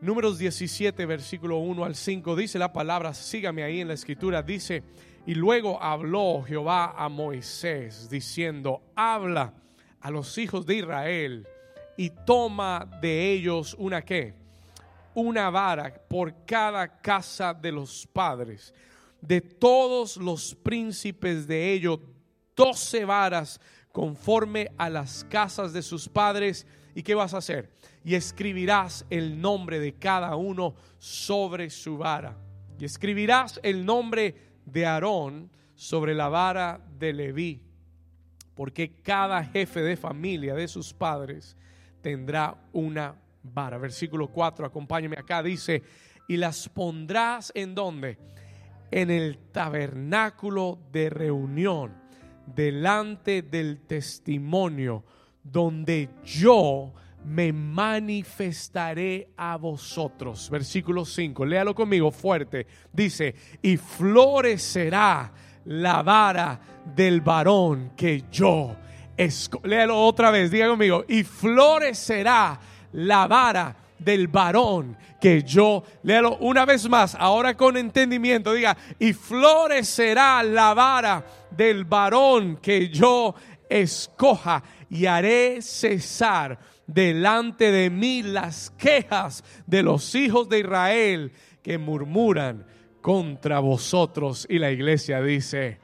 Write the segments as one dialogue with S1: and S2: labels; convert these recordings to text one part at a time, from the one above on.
S1: Números 17, versículo 1 al 5, dice la palabra, sígame ahí en la escritura, dice, y luego habló Jehová a Moisés, diciendo, habla a los hijos de Israel y toma de ellos una qué, una vara por cada casa de los padres, de todos los príncipes de ellos, doce varas conforme a las casas de sus padres. ¿Y qué vas a hacer? Y escribirás el nombre de cada uno sobre su vara. Y escribirás el nombre de Aarón sobre la vara de Leví. Porque cada jefe de familia de sus padres tendrá una vara. Versículo 4, acompáñame acá, dice, y las pondrás en donde? En el tabernáculo de reunión, delante del testimonio, donde yo me manifestaré a vosotros. Versículo 5, léalo conmigo fuerte. Dice, y florecerá la vara del varón que yo Léalo otra vez, diga conmigo. Y florecerá la vara del varón que yo, léalo una vez más, ahora con entendimiento, diga, y florecerá la vara del varón que yo escoja y haré cesar delante de mí las quejas de los hijos de Israel que murmuran contra vosotros. Y la iglesia dice,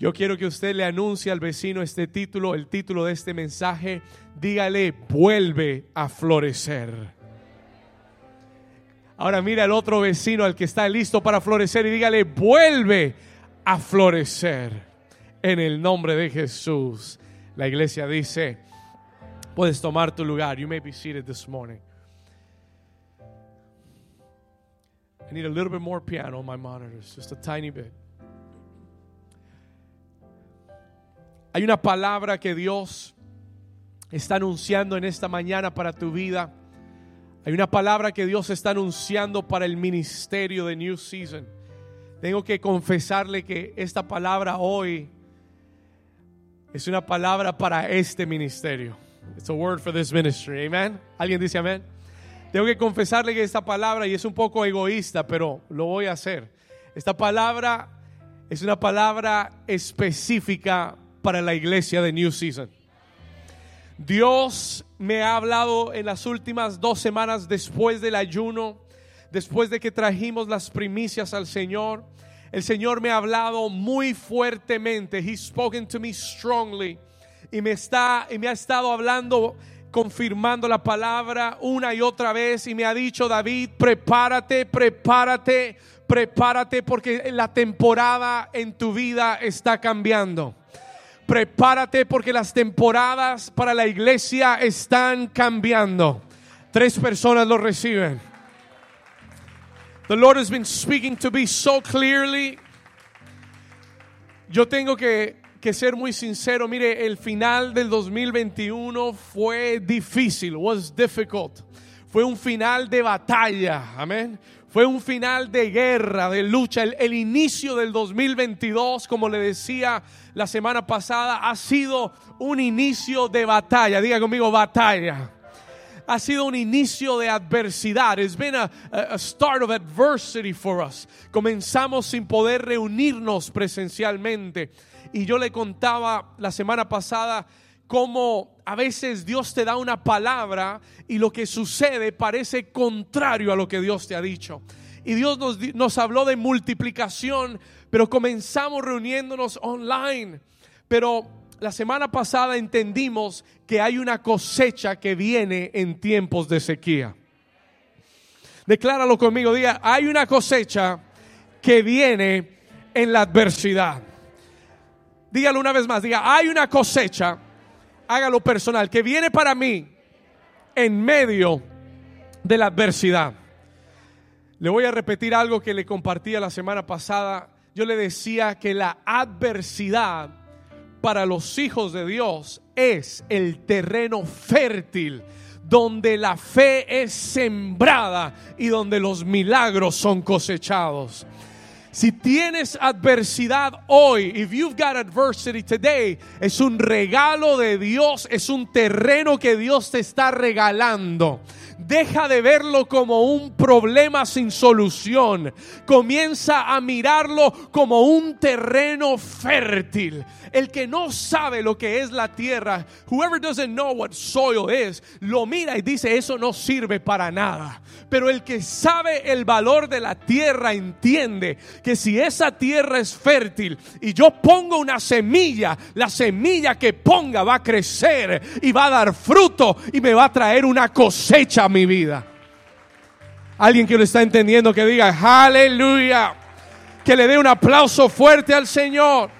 S1: yo quiero que usted le anuncie al vecino este título, el título de este mensaje. Dígale, vuelve a florecer. Ahora mira al otro vecino, al que está listo para florecer, y dígale, vuelve a florecer. En el nombre de Jesús. La iglesia dice, puedes tomar tu lugar. You may be seated this morning. I need a little bit more piano on my monitors, just a tiny bit. Hay una palabra que Dios está anunciando en esta mañana para tu vida. Hay una palabra que Dios está anunciando para el ministerio de New Season. Tengo que confesarle que esta palabra hoy es una palabra para este ministerio. It's a word for this ministry. Amen. ¿Alguien dice amén? Tengo que confesarle que esta palabra, y es un poco egoísta, pero lo voy a hacer. Esta palabra es una palabra específica para la iglesia de New Season. Dios me ha hablado en las últimas dos semanas después del ayuno, después de que trajimos las primicias al Señor. El Señor me ha hablado muy fuertemente. He's spoken to me strongly. Y me, está, y me ha estado hablando, confirmando la palabra una y otra vez. Y me ha dicho, David, prepárate, prepárate, prepárate, porque la temporada en tu vida está cambiando. Prepárate porque las temporadas para la iglesia están cambiando. Tres personas lo reciben. The Lord has been speaking to me so clearly. Yo tengo que, ser muy sincero. Mire, el final del 2021 fue difícil, was difficult. Fue un final de batalla. Amén. Fue un final de guerra, de lucha. El, inicio del 2022, como le decía la semana pasada, ha sido un inicio de batalla. Diga conmigo, batalla. Ha sido un inicio de adversidad. It's been a, a start of adversity for us. Comenzamos sin poder reunirnos presencialmente. Y yo le contaba la semana pasada cómo a veces Dios te da una palabra y lo que sucede parece contrario a lo que Dios te ha dicho. Y Dios nos, nos habló de multiplicación, pero comenzamos reuniéndonos online. Pero la semana pasada entendimos que hay una cosecha que viene en tiempos de sequía. Decláralo conmigo, diga, hay una cosecha que viene en la adversidad. Dígalo una vez más, diga, hay una cosecha hágalo personal, que viene para mí en medio de la adversidad. Le voy a repetir algo que le compartí la semana pasada. Yo le decía que la adversidad para los hijos de Dios es el terreno fértil donde la fe es sembrada y donde los milagros son cosechados. Si tienes adversidad hoy, if you've got adversity today, es un regalo de Dios, es un terreno que Dios te está regalando. Deja de verlo como un problema sin solución. Comienza a mirarlo como un terreno fértil. El que no sabe lo que es la tierra, whoever doesn't know what soil is, lo mira y dice, eso no sirve para nada. Pero el que sabe el valor de la tierra entiende que si esa tierra es fértil y yo pongo una semilla, la semilla que ponga va a crecer y va a dar fruto y me va a traer una cosecha mi vida. Alguien que lo está entendiendo que diga, aleluya. Que le dé un aplauso fuerte al Señor.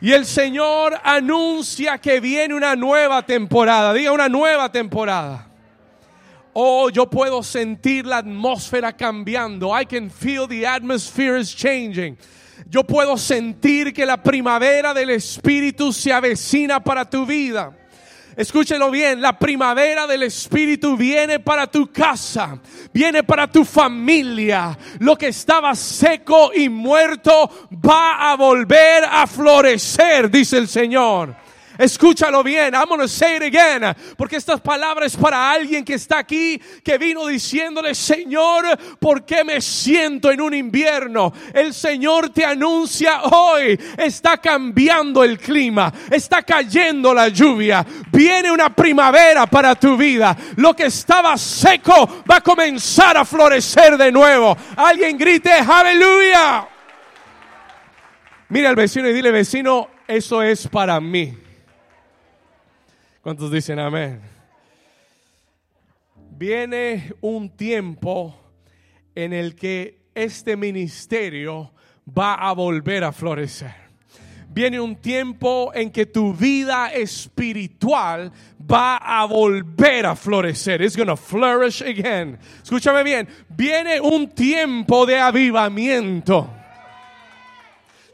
S1: Y el Señor anuncia que viene una nueva temporada. Diga una nueva temporada. Oh, yo puedo sentir la atmósfera cambiando. I can feel the atmosphere is changing. Yo puedo sentir que la primavera del Espíritu se avecina para tu vida. Escúchelo bien, la primavera del Espíritu viene para tu casa, viene para tu familia. Lo que estaba seco y muerto va a volver a florecer, dice el Señor. Escúchalo bien. I'm going to say it again. Porque estas palabras para alguien que está aquí, que vino diciéndole, Señor, ¿por qué me siento en un invierno? El Señor te anuncia hoy, está cambiando el clima, está cayendo la lluvia, viene una primavera para tu vida. Lo que estaba seco va a comenzar a florecer de nuevo. Alguien grite, aleluya. Mira al vecino y dile, vecino, eso es para mí. ¿Cuántos dicen amén? Viene un tiempo en el que este ministerio va a volver a florecer. Viene un tiempo en que tu vida espiritual va a volver a florecer. It's going to flourish again. Escúchame bien. Viene un tiempo de avivamiento.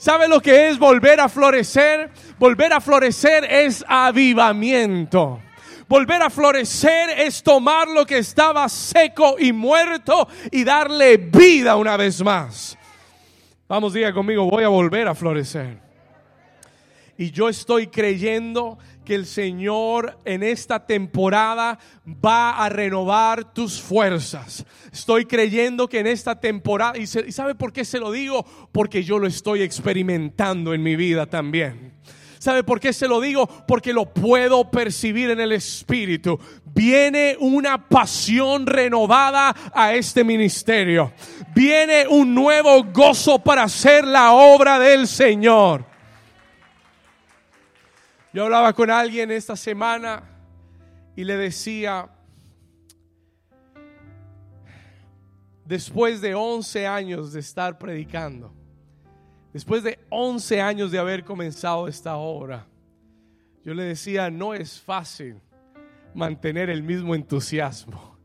S1: ¿Sabe lo que es volver a florecer? Volver a florecer es avivamiento. Volver a florecer es tomar lo que estaba seco y muerto y darle vida una vez más. Vamos, diga conmigo, voy a volver a florecer. Y yo estoy creyendo que el Señor en esta temporada va a renovar tus fuerzas. Estoy creyendo que en esta temporada, y, ¿sabe por qué se lo digo? Porque yo lo estoy experimentando en mi vida también. ¿Sabe por qué se lo digo? Porque lo puedo percibir en el Espíritu. Viene una pasión renovada a este ministerio. Viene un nuevo gozo para hacer la obra del Señor. Yo hablaba con alguien esta semana y le decía, después de 11 años de estar predicando, después de 11 años de haber comenzado esta obra, yo le decía, no es fácil mantener el mismo entusiasmo.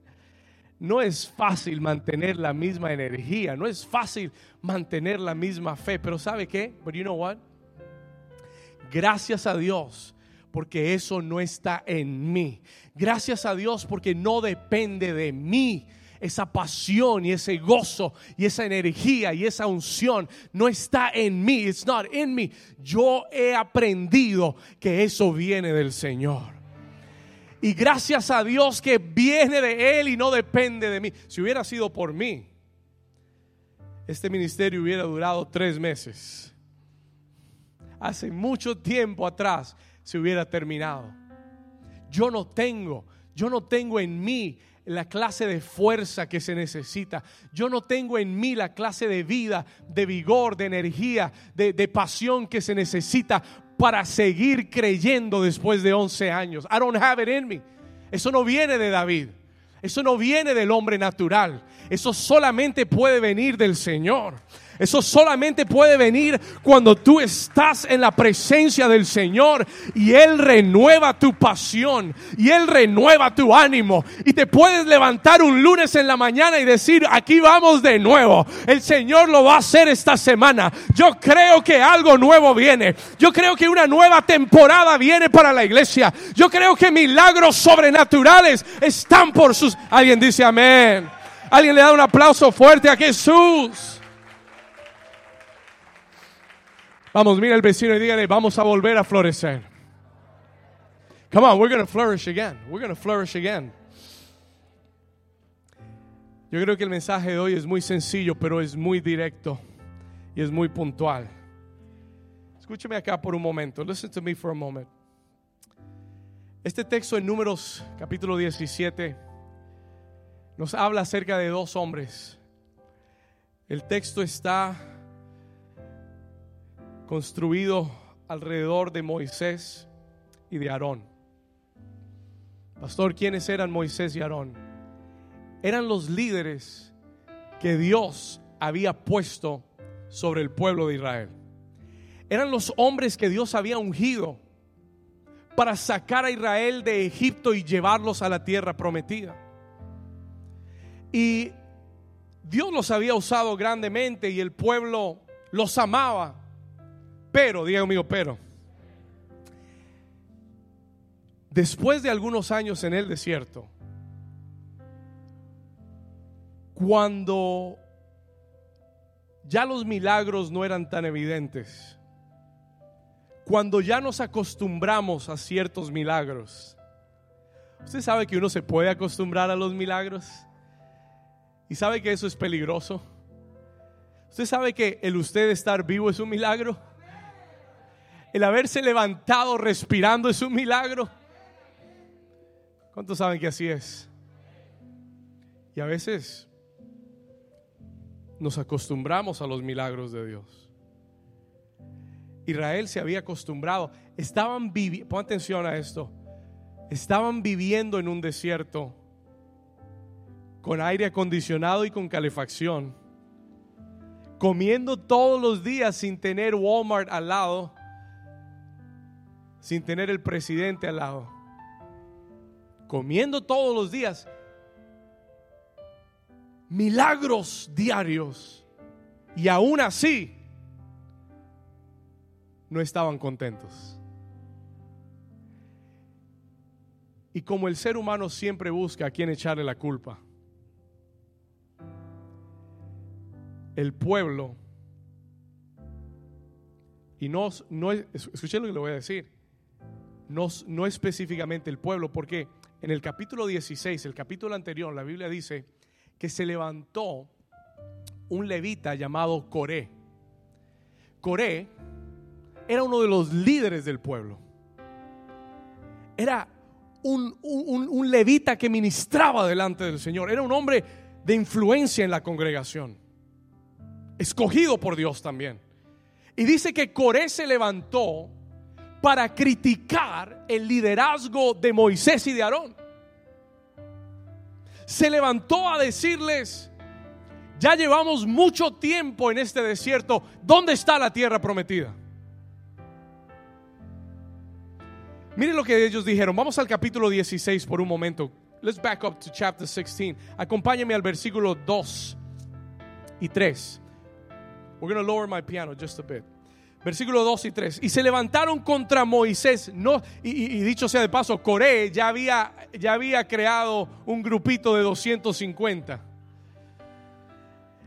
S1: No es fácil mantener la misma energía, no es fácil mantener la misma fe, pero ¿sabe qué? But you know what? Gracias a Dios porque eso no está en mí. Gracias a Dios porque no depende de mí. Esa pasión y ese gozo y esa energía y esa unción no está en mí. It's not in me. Yo he aprendido que eso viene del Señor. Y gracias a Dios que viene de Él y no depende de mí. Si hubiera sido por mí, este ministerio hubiera durado tres meses hace mucho tiempo atrás se hubiera terminado. Yo no tengo, yo no tengo en mí la clase de fuerza que se necesita. Yo no tengo en mí la clase de vida, de vigor, de energía, de, de, pasión que se necesita para seguir creyendo después de 11 años. I don't have it in me. Eso no viene de David. Eso no viene del hombre natural. Eso solamente puede venir del Señor. Eso solamente puede venir cuando tú estás en la presencia del Señor y Él renueva tu pasión y Él renueva tu ánimo. Y te puedes levantar un lunes en la mañana y decir, aquí vamos de nuevo. El Señor lo va a hacer esta semana. Yo creo que algo nuevo viene. Yo creo que una nueva temporada viene para la iglesia. Yo creo que milagros sobrenaturales están por sus... Alguien dice amén. Alguien le da un aplauso fuerte a Jesús. Vamos, mira el vecino y dígale, vamos a volver a florecer. Come on, we're going to flourish again. We're going to flourish again. Yo creo que el mensaje de hoy es muy sencillo, pero es muy directo y es muy puntual. Escúcheme acá por un momento. Listen to me for a moment. Este texto en Números capítulo 17 nos habla acerca de dos hombres. El texto está construido alrededor de Moisés y de Aarón. Pastor, ¿quiénes eran Moisés y Aarón? Eran los líderes que Dios había puesto sobre el pueblo de Israel. Eran los hombres que Dios había ungido para sacar a Israel de Egipto y llevarlos a la tierra prometida. Y Dios los había usado grandemente y el pueblo los amaba. Pero, diga conmigo, pero. Después de algunos años en el desierto, cuando ya los milagros no eran tan evidentes, cuando ya nos acostumbramos a ciertos milagros, ¿usted sabe que uno se puede acostumbrar a los milagros? ¿Y sabe que eso es peligroso? ¿Usted sabe que el usted estar vivo es un milagro? El haberse levantado respirando es un milagro. ¿Cuántos saben que así es? Y a veces nos acostumbramos a los milagros de Dios. Israel se había acostumbrado, estaban viviendo, pon atención a esto, estaban viviendo en un desierto con aire acondicionado y con calefacción, comiendo todos los días sin tener Walmart al lado, sin tener el presidente al lado, comiendo todos los días, milagros diarios, y aún así no estaban contentos. Y como el ser humano siempre busca a quien echarle la culpa, el pueblo, y no, no escuchen lo que le voy a decir, no, no específicamente el pueblo, porque en el capítulo 16, el capítulo anterior, la Biblia dice que se levantó un levita llamado Coré. Coré era uno de los líderes del pueblo. Era un, un, un, levita que ministraba delante del Señor. Era un hombre de influencia en la congregación escogido por Dios también. Y dice que Coré se levantó para criticar el liderazgo de Moisés y de Aarón. Se levantó a decirles, ya llevamos mucho tiempo en este desierto, ¿dónde está la tierra prometida? Miren lo que ellos dijeron. Vamos al capítulo 16 por un momento. Let's back up to chapter 16. Acompáñame al versículo 2 y 3. We're going to lower my piano just a bit. Versículo 2 y 3. Y se levantaron contra Moisés. No, y, dicho sea de paso, Coré ya había, ya había creado un grupito de 250.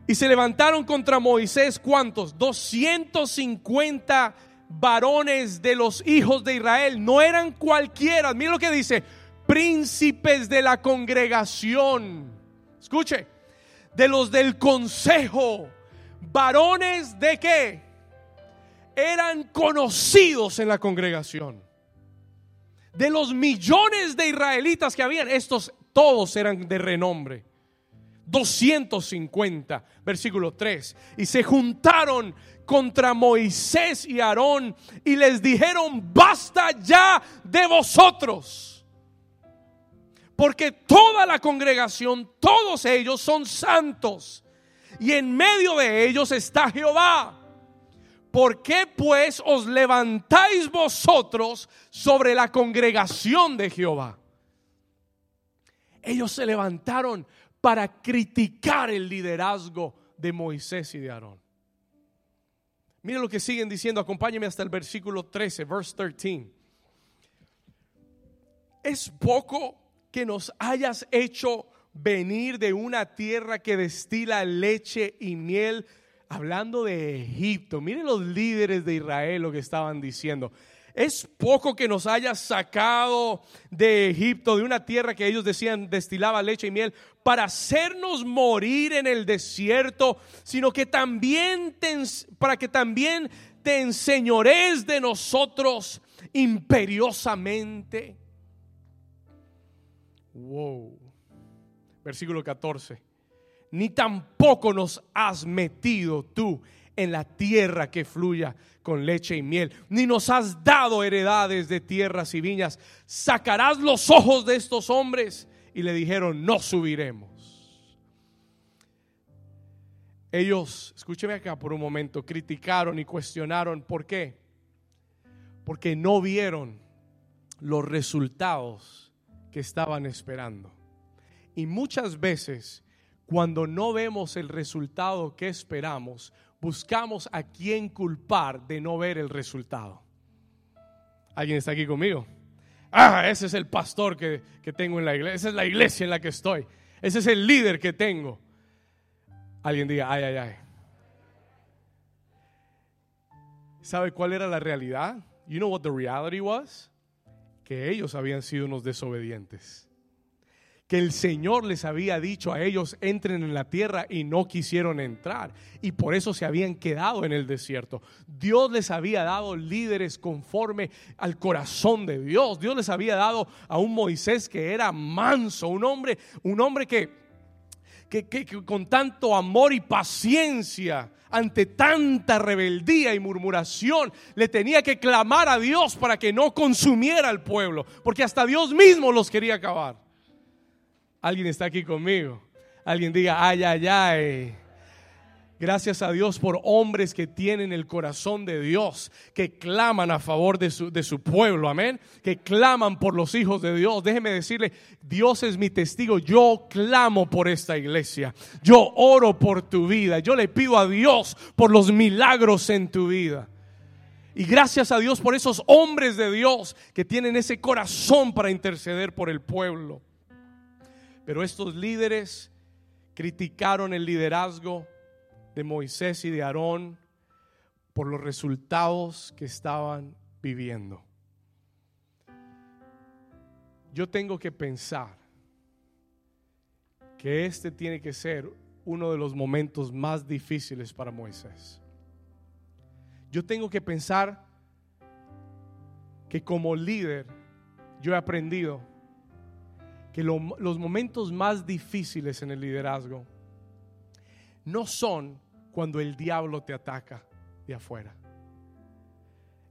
S1: Y se levantaron contra Moisés, ¿cuántos? 250 varones de los hijos de Israel. No eran cualquiera. Mira lo que dice. Príncipes de la congregación. Escuche. De los del consejo varones de qué? Eran conocidos en la congregación. De los millones de israelitas que habían, estos todos eran de renombre. 250, versículo 3. Y se juntaron contra Moisés y Aarón y les dijeron, basta ya de vosotros. Porque toda la congregación, todos ellos son santos y en medio de ellos está Jehová. ¿Por qué pues os levantáis vosotros sobre la congregación de Jehová? Ellos se levantaron para criticar el liderazgo de Moisés y de Aarón. Miren lo que siguen diciendo, acompáñenme hasta el versículo 13, verse 13. Es poco que nos hayas hecho venir de una tierra que destila leche y miel, hablando de Egipto. Miren los líderes de Israel lo que estaban diciendo. Es poco que nos haya sacado de Egipto, de una tierra que ellos decían destilaba leche y miel, para hacernos morir en el desierto, sino que también para que también te enseñores de nosotros imperiosamente. Wow. Versículo 14. Ni tampoco nos has metido tú en la tierra que fluya con leche y miel, ni nos has dado heredades de tierras y viñas. Sacarás los ojos de estos hombres. Y le dijeron, no subiremos. Ellos, escúcheme acá por un momento, criticaron y cuestionaron. ¿Por qué? Porque no vieron los resultados que estaban esperando. Y muchas veces, cuando no vemos el resultado que esperamos, buscamos a quién culpar de no ver el resultado. ¿Alguien está aquí conmigo? Ah, ese es el pastor que, que tengo en la iglesia. Esa es la iglesia en la que estoy. Ese es el líder que tengo. Alguien diga, ay, ay, ay. ¿Sabe cuál era la realidad? You know what the reality was? Que ellos habían sido unos desobedientes que el Señor les había dicho a ellos, entren en la tierra y no quisieron entrar. Y por eso se habían quedado en el desierto. Dios les había dado líderes conforme al corazón de Dios. Dios les había dado a un Moisés que era manso, un hombre, un hombre que, que, que con tanto amor y paciencia ante tanta rebeldía y murmuración, le tenía que clamar a Dios para que no consumiera al pueblo, porque hasta Dios mismo los quería acabar. Alguien está aquí conmigo. Alguien diga, ay, ay, ay. Gracias a Dios por hombres que tienen el corazón de Dios, que claman a favor de su, de su, pueblo, amén, que claman por los hijos de Dios. Déjeme decirle, Dios es mi testigo, yo clamo por esta iglesia, yo oro por tu vida, yo le pido a Dios por los milagros en tu vida. Y gracias a Dios por esos hombres de Dios que tienen ese corazón para interceder por el pueblo. Pero estos líderes criticaron el liderazgo de Moisés y de Aarón por los resultados que estaban viviendo. Yo tengo que pensar que este tiene que ser uno de los momentos más difíciles para Moisés. Yo tengo que pensar que como líder yo he aprendido que los momentos más difíciles en el liderazgo no son cuando el diablo te ataca de afuera.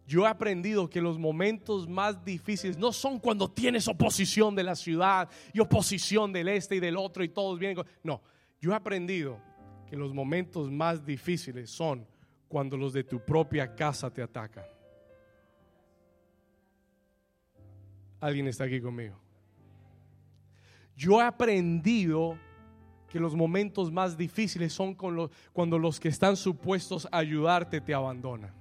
S1: Yo he aprendido que los momentos más difíciles no son cuando tienes oposición de la ciudad y oposición del este y del otro y todos vienen. No, yo he aprendido que los momentos más difíciles son cuando los de tu propia casa te atacan. ¿Alguien está aquí conmigo? Yo he aprendido que los momentos más difíciles son cuando los que están supuestos a ayudarte te abandonan.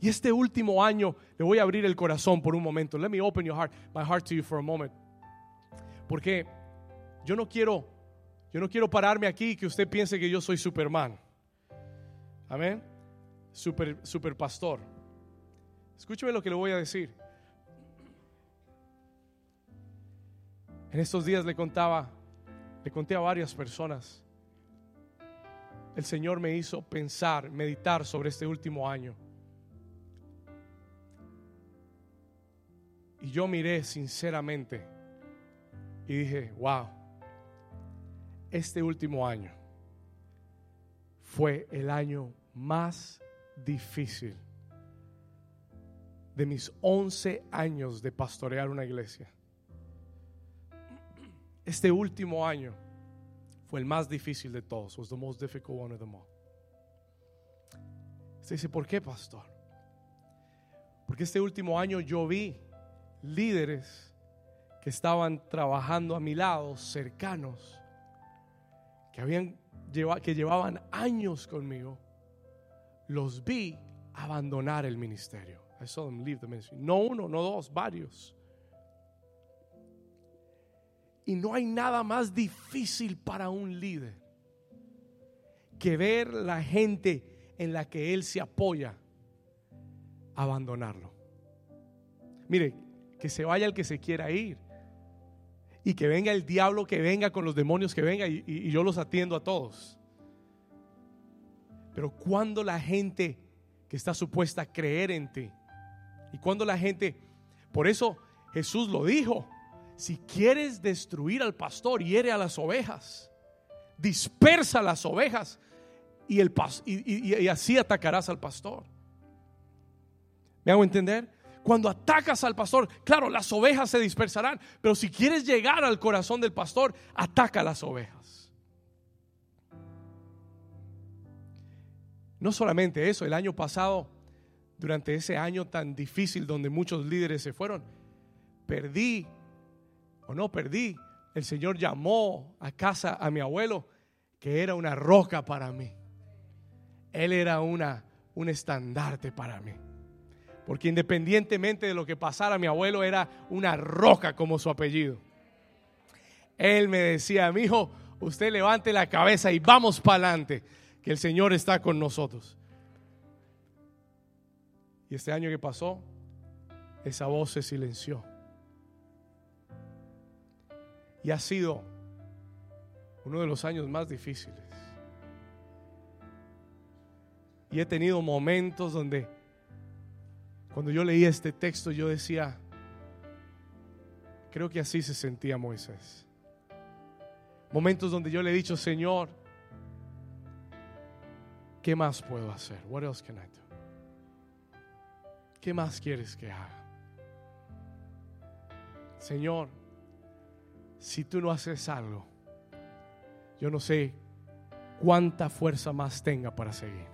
S1: Y este último año le voy a abrir el corazón por un momento. Let me open your heart, my heart to you for a moment. Porque yo no quiero, yo no quiero pararme aquí y que usted piense que yo soy Superman. Amén. Super, super pastor. Escúcheme lo que le voy a decir. En estos días le contaba, le conté a varias personas. El Señor me hizo pensar, meditar sobre este último año. Y yo miré sinceramente y dije, wow, este último año fue el año más difícil de mis 11 años de pastorear una iglesia. Este último año fue el más difícil de todos. Was the most difficult one of them all. Usted dice, ¿por qué, pastor? Porque este último año yo vi líderes que estaban trabajando a mi lado, cercanos, que habían que llevaban años conmigo. Los vi abandonar el ministerio. I saw them leave the ministry. No uno, no dos, varios. Y no hay nada más difícil para un líder que ver la gente en la que él se apoya abandonarlo. Mire, que se vaya el que se quiera ir. Y que venga el diablo, que venga con los demonios, que venga y, yo los atiendo a todos. Pero cuando la gente que está supuesta a creer en ti, y cuando la gente, por eso Jesús lo dijo, si quieres destruir al pastor, hiere a las ovejas, dispersa las ovejas y, y así atacarás al pastor. ¿Me hago entender? Cuando atacas al pastor, claro, las ovejas se dispersarán, pero si quieres llegar al corazón del pastor, ataca a las ovejas. No solamente eso, el año pasado, durante ese año tan difícil donde muchos líderes se fueron, perdí, no perdí, el Señor llamó a casa a mi abuelo, que era una roca para mí. Él era una, un estandarte para mí. Porque independientemente de lo que pasara, mi abuelo era una roca como su apellido. Él me decía, mi hijo, usted levante la cabeza y vamos para adelante, que el Señor está con nosotros. Y este año que pasó, esa voz se silenció. Y ha sido uno de los años más difíciles. Y he tenido momentos donde cuando yo leía este texto yo decía, creo que así se sentía Moisés. Momentos donde yo le he dicho, Señor, ¿qué más puedo hacer? What else can I do? ¿Qué más quieres que haga? Señor, si tú no haces algo, yo no sé cuánta fuerza más tenga para seguir.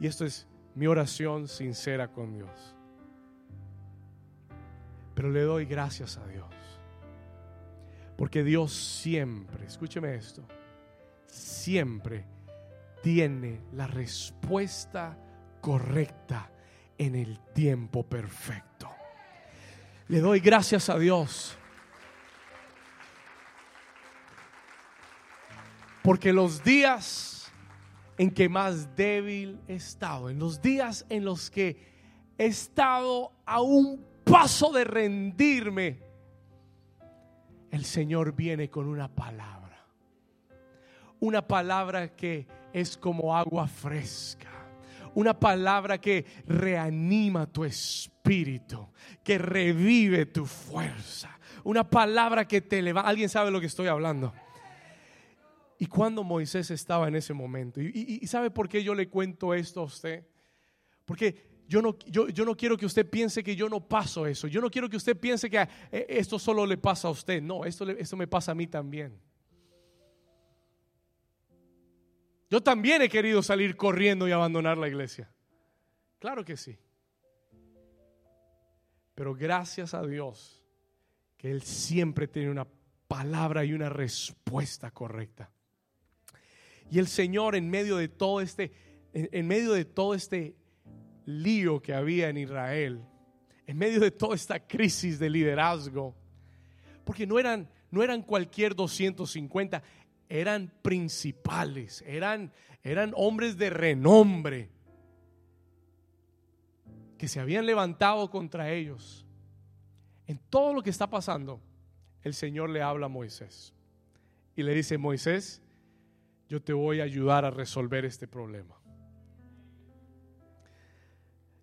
S1: Y esto es mi oración sincera con Dios. Pero le doy gracias a Dios. Porque Dios siempre, escúcheme esto, siempre tiene la respuesta correcta en el tiempo perfecto. Le doy gracias a Dios. Porque los días en que más débil he estado, en los días en los que he estado a un paso de rendirme, el Señor viene con una palabra. Una palabra que es como agua fresca. Una palabra que reanima tu espíritu, que revive tu fuerza. Una palabra que te levanta. ¿Alguien sabe lo que estoy hablando? Y cuando Moisés estaba en ese momento, y, sabe por qué yo le cuento esto a usted, porque yo no, yo, yo no, quiero que usted piense que yo no paso eso. Yo no quiero que usted piense que eh, esto solo le pasa a usted. No, esto, esto me pasa a mí también. Yo también he querido salir corriendo y abandonar la iglesia. Claro que sí. Pero gracias a Dios que Él siempre tiene una palabra y una respuesta correcta. Y el Señor en medio de todo este, en, medio de todo este lío que había en Israel, en medio de toda esta crisis de liderazgo, porque no eran, no eran cualquier 250, eran principales, eran, eran hombres de renombre que se habían levantado contra ellos. En todo lo que está pasando, el Señor le habla a Moisés y le dice, Moisés, yo te voy a ayudar a resolver este problema.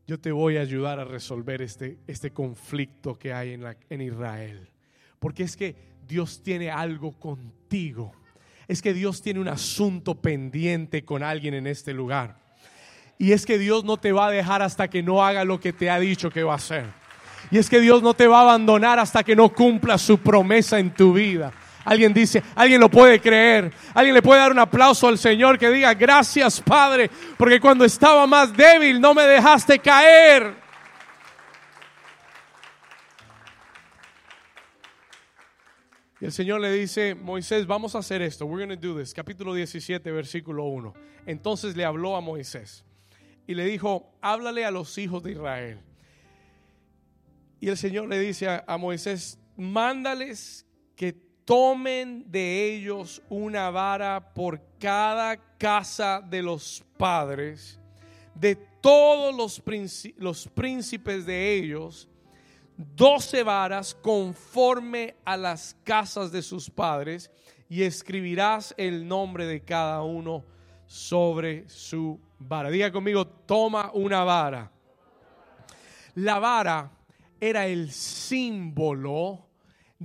S1: Yo te voy a ayudar a resolver este, este conflicto que hay en, la, en Israel. Porque es que Dios tiene algo contigo. Es que Dios tiene un asunto pendiente con alguien en este lugar. Y es que Dios no te va a dejar hasta que no haga lo que te ha dicho que va a hacer. Y es que Dios no te va a abandonar hasta que no cumpla su promesa en tu vida. Alguien dice, alguien lo puede creer. Alguien le puede dar un aplauso al Señor que diga, gracias Padre, porque cuando estaba más débil no me dejaste caer. Y el Señor le dice, Moisés, vamos a hacer esto. We're going to do this. Capítulo 17, versículo 1. Entonces le habló a Moisés y le dijo, háblale a los hijos de Israel. Y el Señor le dice a, a Moisés, mándales que tomen de ellos una vara por cada casa de los padres, de todos los, príncipes de ellos, doce varas conforme a las casas de sus padres, y escribirás el nombre de cada uno sobre su vara. Diga conmigo, toma una vara. La vara era el símbolo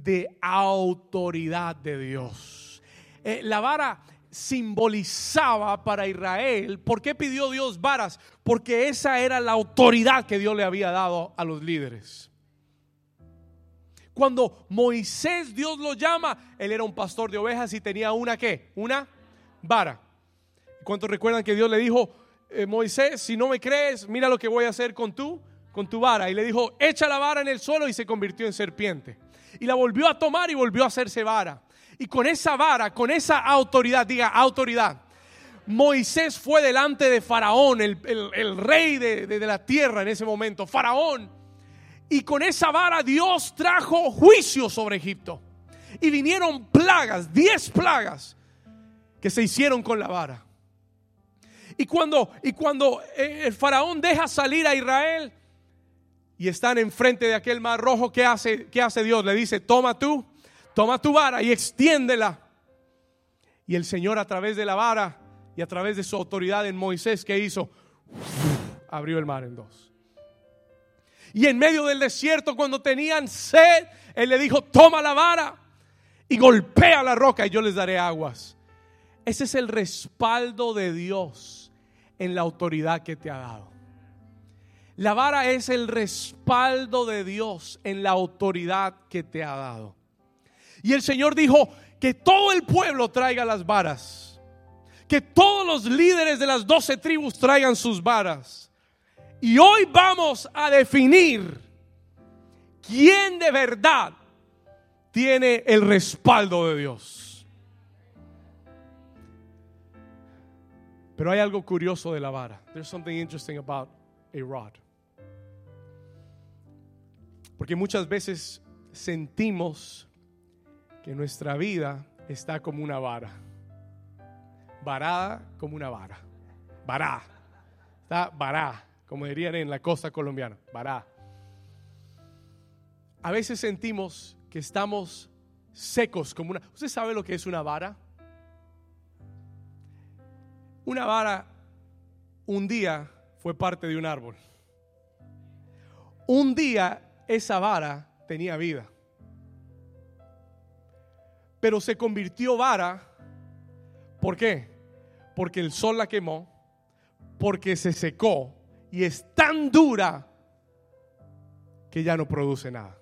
S1: de autoridad de Dios. Eh, la vara simbolizaba para Israel. ¿Por qué pidió Dios varas? Porque esa era la autoridad que Dios le había dado a los líderes. Cuando Moisés Dios lo llama, él era un pastor de ovejas y tenía una qué? Una vara. ¿Cuántos recuerdan que Dios le dijo, eh, Moisés, si no me crees, mira lo que voy a hacer con tú, con tu vara? Y le dijo, echa la vara en el suelo y se convirtió en serpiente. Y la volvió a tomar y volvió a hacerse vara. Y con esa vara, con esa autoridad, diga autoridad, Moisés fue delante de Faraón, el, rey de, de la tierra en ese momento. Faraón. Y con esa vara Dios trajo juicio sobre Egipto. Y vinieron plagas, diez plagas que se hicieron con la vara. Y cuando, y cuando eh, el faraón deja salir a Israel y están enfrente de aquel mar rojo, ¿qué hace, hace Dios? Le dice, toma tú, toma tu vara y extiéndela. Y el Señor a través de la vara y a través de su autoridad en Moisés, ¿qué hizo? abrió el mar en dos. Y en medio del desierto, cuando tenían sed, Él le dijo, toma la vara y golpea la roca y yo les daré aguas. Ese es el respaldo de Dios en la autoridad que te ha dado. La vara es el respaldo de Dios en la autoridad que te ha dado. Y el Señor dijo que todo el pueblo traiga las varas. Que todos los líderes de las doce tribus traigan sus varas. Y hoy vamos a definir quién de verdad tiene el respaldo de Dios. Pero hay algo curioso de la vara. There's something interesting about a rod. Porque muchas veces sentimos que nuestra vida está como una vara. Varada como una vara. Vará. Está vará, como dirían en la costa colombiana. Vará. A veces sentimos que estamos secos como una... ¿Usted sabe lo que es una vara? Una vara un día fue parte de un árbol. Un día esa vara tenía vida. Pero se convirtió vara. ¿Por qué? Porque el sol la quemó, porque se secó y es tan dura que ya no produce nada.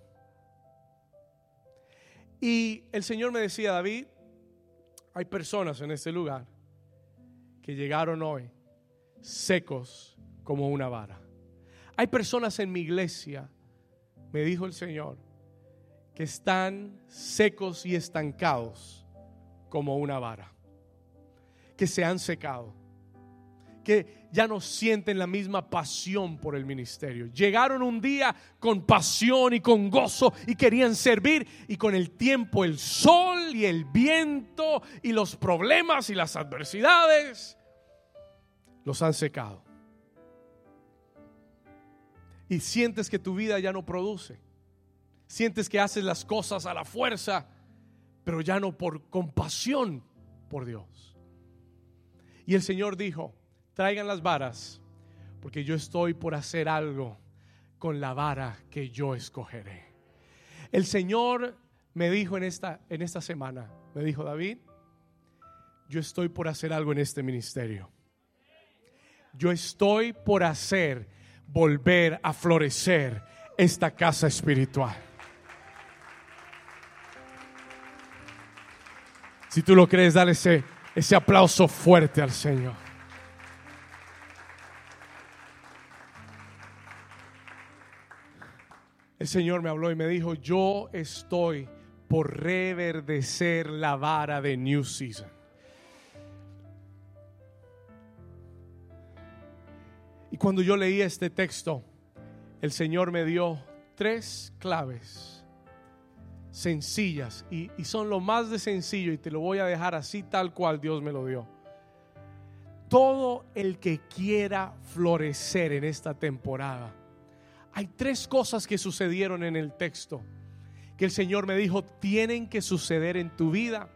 S1: Y el Señor me decía, David, hay personas en este lugar que llegaron hoy secos como una vara. Hay personas en mi iglesia, me dijo el Señor, que están secos y estancados como una vara, que se han secado, que ya no sienten la misma pasión por el ministerio. Llegaron un día con pasión y con gozo y querían servir y con el tiempo el sol y el viento y los problemas y las adversidades los han secado. Y sientes que tu vida ya no produce. Sientes que haces las cosas a la fuerza, pero ya no por compasión por Dios. Y el Señor dijo, traigan las varas, porque yo estoy por hacer algo con la vara que yo escogeré. El Señor me dijo en esta, en esta semana, me dijo, David, yo estoy por hacer algo en este ministerio yo estoy por hacer volver a florecer esta casa espiritual. Si tú lo crees, dale ese, ese aplauso fuerte al Señor. El Señor me habló y me dijo, yo estoy por reverdecer la vara de New Season. Cuando yo leí este texto, el Señor me dio tres claves sencillas y, y son lo más de sencillo y te lo voy a dejar así tal cual Dios me lo dio. Todo el que quiera florecer en esta temporada. Hay tres cosas que sucedieron en el texto que el Señor me dijo tienen que suceder en tu vida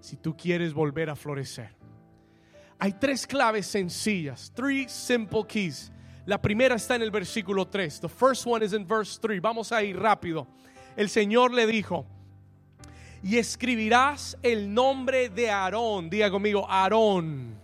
S1: si tú quieres volver a florecer. Hay tres claves sencillas, three simple keys. La primera está en el versículo 3. The first one is in verse 3. Vamos a ir rápido. El Señor le dijo, y escribirás el nombre de Aarón, diga conmigo, Aarón,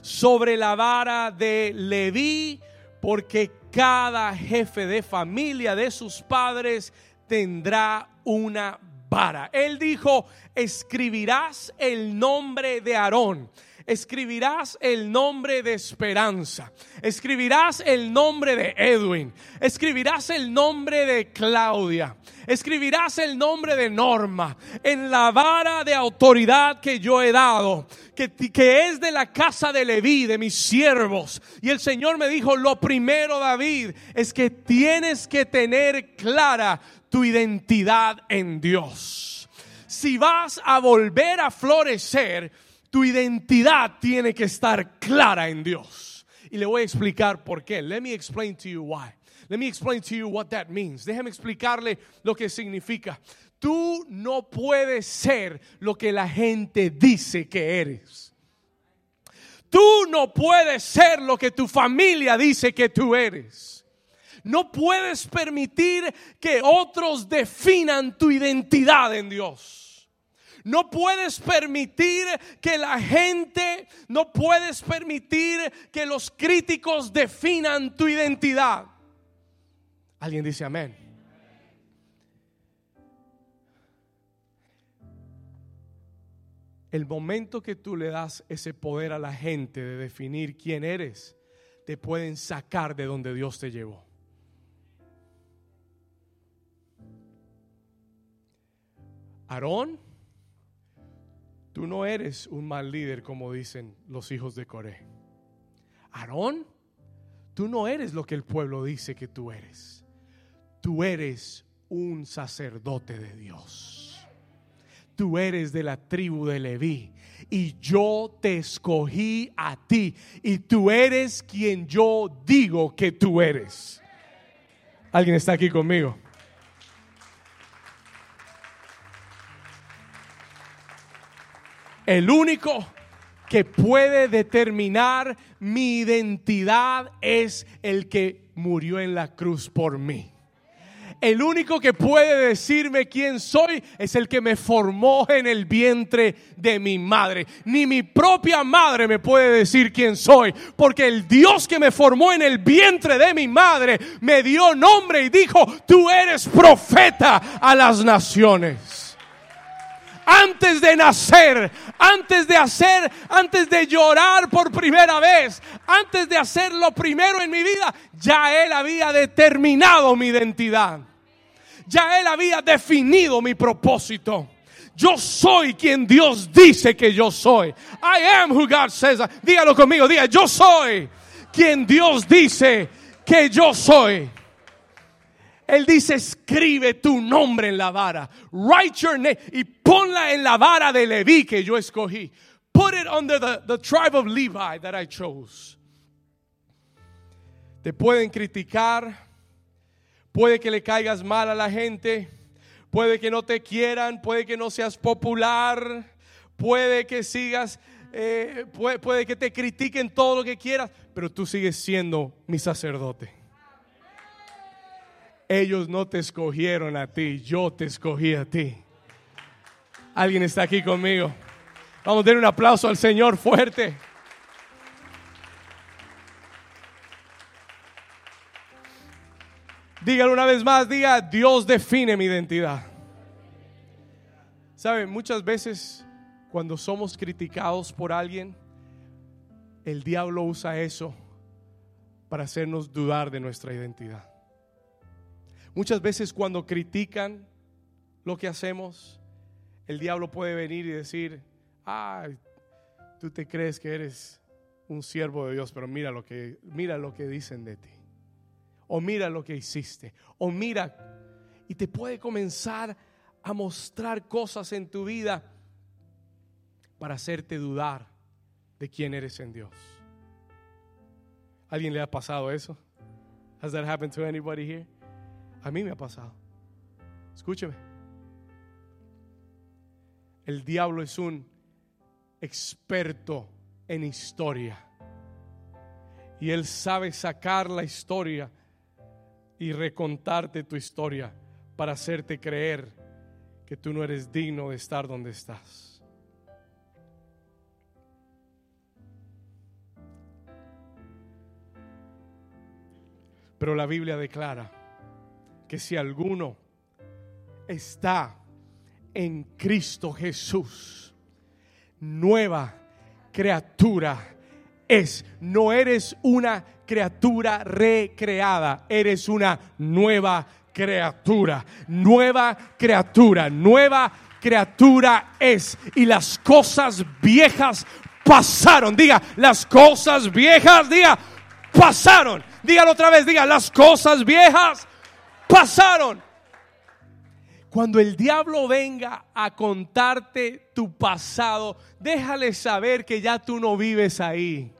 S1: sobre la vara de Leví, porque cada jefe de familia de sus padres tendrá una vara. Él dijo, escribirás el nombre de Aarón escribirás el nombre de Esperanza, escribirás el nombre de Edwin, escribirás el nombre de Claudia, escribirás el nombre de Norma en la vara de autoridad que yo he dado, que, que es de la casa de Leví, de mis siervos. Y el Señor me dijo, lo primero David es que tienes que tener clara tu identidad en Dios. Si vas a volver a florecer, tu identidad tiene que estar clara en Dios. Y le voy a explicar por qué. Let me explain to you why. Let me explain to you what that means. Déjame explicarle lo que significa. Tú no puedes ser lo que la gente dice que eres. Tú no puedes ser lo que tu familia dice que tú eres. No puedes permitir que otros definan tu identidad en Dios. No puedes permitir que la gente, no puedes permitir que los críticos definan tu identidad. Alguien dice amén. El momento que tú le das ese poder a la gente de definir quién eres, te pueden sacar de donde Dios te llevó. Aarón Tú no eres un mal líder como dicen los hijos de Coré. Aarón, tú no eres lo que el pueblo dice que tú eres. Tú eres un sacerdote de Dios. Tú eres de la tribu de Leví y yo te escogí a ti y tú eres quien yo digo que tú eres. ¿Alguien está aquí conmigo? El único que puede determinar mi identidad es el que murió en la cruz por mí. El único que puede decirme quién soy es el que me formó en el vientre de mi madre. Ni mi propia madre me puede decir quién soy, porque el Dios que me formó en el vientre de mi madre me dio nombre y dijo, tú eres profeta a las naciones antes de nacer, antes de hacer, antes de llorar por primera vez, antes de hacer lo primero en mi vida, ya Él había determinado mi identidad. Ya Él había definido mi propósito. Yo soy quien Dios dice que yo soy. I am who God says. Dígalo conmigo, diga, yo soy quien Dios dice que yo soy. Él dice, escribe tu nombre en la vara. Write your name. Y ponla en la vara de Leví que yo escogí. Put it under the, the tribe of Levi that I chose. Te pueden criticar. Puede que le caigas mal a la gente. Puede que no te quieran. Puede que no seas popular. Puede que sigas. Eh, puede, puede que te critiquen todo lo que quieras. Pero tú sigues siendo mi sacerdote. Ellos no te escogieron a ti, yo te escogí a ti. ¿Alguien está aquí conmigo? Vamos a dar un aplauso al Señor fuerte. Dígalo una vez más, diga, Dios define mi identidad. ¿Saben? Muchas veces cuando somos criticados por alguien, el diablo usa eso para hacernos dudar de nuestra identidad. Muchas veces cuando critican lo que hacemos, el diablo puede venir y decir, ah, tú te crees que eres un siervo de Dios, pero mira lo que, mira lo que dicen de ti. O mira lo que hiciste. O mira, y te puede comenzar a mostrar cosas en tu vida para hacerte dudar de quién eres en Dios. ¿Alguien le ha pasado eso? Has that happened to anybody here? A mí me ha pasado. Escúcheme. El diablo es un experto en historia. Y él sabe sacar la historia y recontarte tu historia para hacerte creer que tú no eres digno de estar donde estás. Pero la Biblia declara que si alguno está en Cristo Jesús, nueva criatura es. No eres una criatura recreada, eres una nueva criatura. Nueva criatura, nueva criatura es. Y las cosas viejas pasaron. Diga, las cosas viejas, diga, pasaron. Dígalo otra vez, diga, las cosas viejas pasaron. Cuando el diablo venga a contarte tu pasado, déjale saber que ya tú no vives ahí.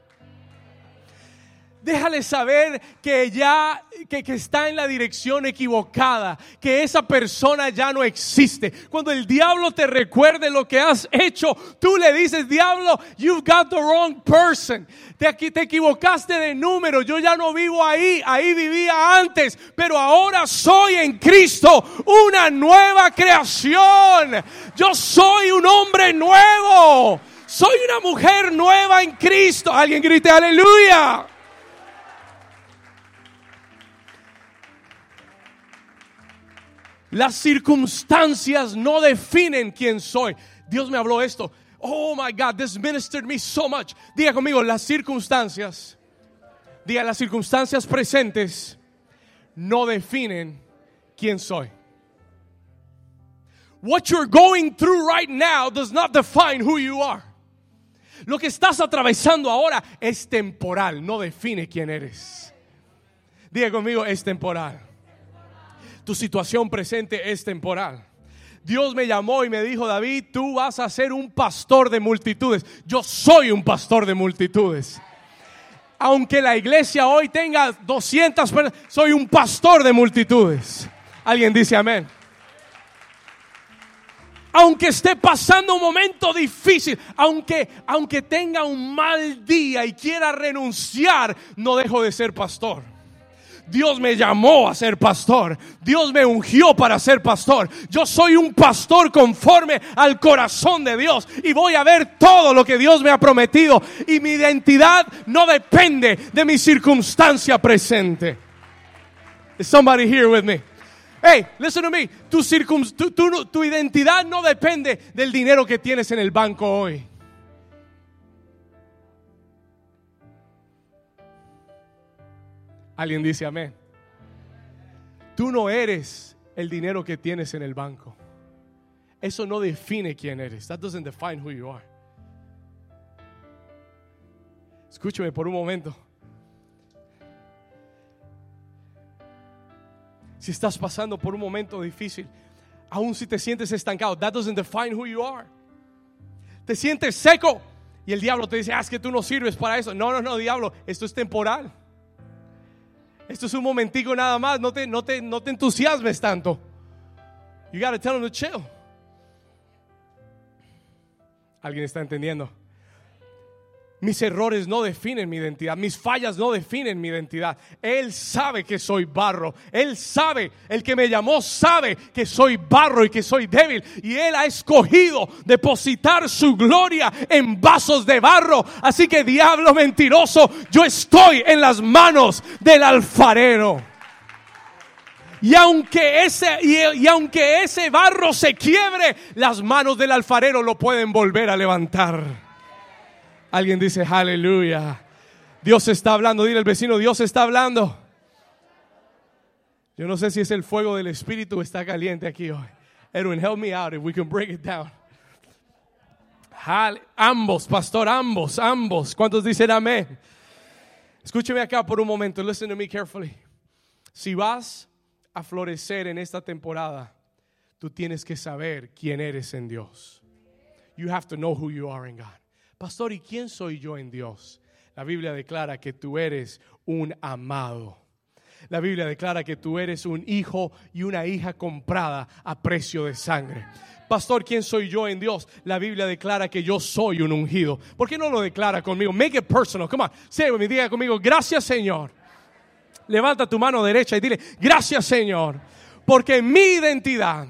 S1: Déjale saber que ya que, que, está en la dirección equivocada, que esa persona ya no existe. Cuando el diablo te recuerde lo que has hecho, tú le dices, diablo, you've got the wrong person. Te, te equivocaste de número, yo ya no vivo ahí, ahí vivía antes, pero ahora soy en Cristo una nueva creación. Yo soy un hombre nuevo. Soy una mujer nueva en Cristo. Alguien grite aleluya. Las circunstancias no definen quién soy. Dios me habló esto. Oh my God, this ministered me so much. Diga conmigo, las circunstancias, diga las circunstancias presentes no definen quién soy. What you're going through right now does not define who you are. Lo que estás atravesando ahora es temporal, no define quién eres. Diga conmigo, es temporal. Tu situación presente es temporal. Dios me llamó y me dijo, David, tú vas a ser un pastor de multitudes. Yo soy un pastor de multitudes. Aunque la iglesia hoy tenga 200 personas, soy un pastor de multitudes. Alguien dice amén. Aunque esté pasando un momento difícil, aunque, aunque tenga un mal día y quiera renunciar, no dejo de ser pastor. Dios me llamó a ser pastor. Dios me ungió para ser pastor. Yo soy un pastor conforme al corazón de Dios y voy a ver todo lo que Dios me ha prometido. Y mi identidad no depende de mi circunstancia presente. Is somebody here with me? Hey, listen to me. Tu, tu, tu identidad no depende del dinero que tienes en el banco hoy. Alguien dice amén. Tú no eres el dinero que tienes en el banco. Eso no define quién eres. That doesn't define who you are. Escúchame por un momento. Si estás pasando por un momento difícil, aún si te sientes estancado, that doesn't define who you are. Te sientes seco y el diablo te dice, ah, es que tú no sirves para eso. No, no, no, diablo, esto es temporal. Esto es un momentico nada más, no te, no te, no te entusiasmes tanto. You gotta tell them to chill. ¿Alguien está entendiendo? Mis errores no definen mi identidad, mis fallas no definen mi identidad. Él sabe que soy barro, Él sabe, el que me llamó sabe que soy barro y que soy débil. Y Él ha escogido depositar su gloria en vasos de barro. Así que diablo mentiroso, yo estoy en las manos del alfarero. Y aunque, ese, y, aunque ese barro se quiebre, las manos del alfarero lo pueden volver a levantar. Alguien dice, aleluya. Dios está hablando. Dile al vecino, Dios está hablando. Yo no sé si es el fuego del Espíritu está caliente aquí hoy. Edwin, help me out if we can break it down. Ambos, pastor, ambos, ambos. ¿Cuántos dicen amén? Escúcheme acá por un momento. Listen to me carefully. Si vas a florecer en esta temporada, tú tienes que saber quién eres en Dios. You have to know who you are in God. Pastor, ¿y quién soy yo en Dios? La Biblia declara que tú eres un amado. La Biblia declara que tú eres un hijo y una hija comprada a precio de sangre. Pastor, ¿quién soy yo en Dios? La Biblia declara que yo soy un ungido. ¿Por qué no lo declara conmigo? Make it personal. Come on. Say me diga conmigo, gracias Señor. Levanta tu mano derecha y dile, gracias Señor. Porque mi identidad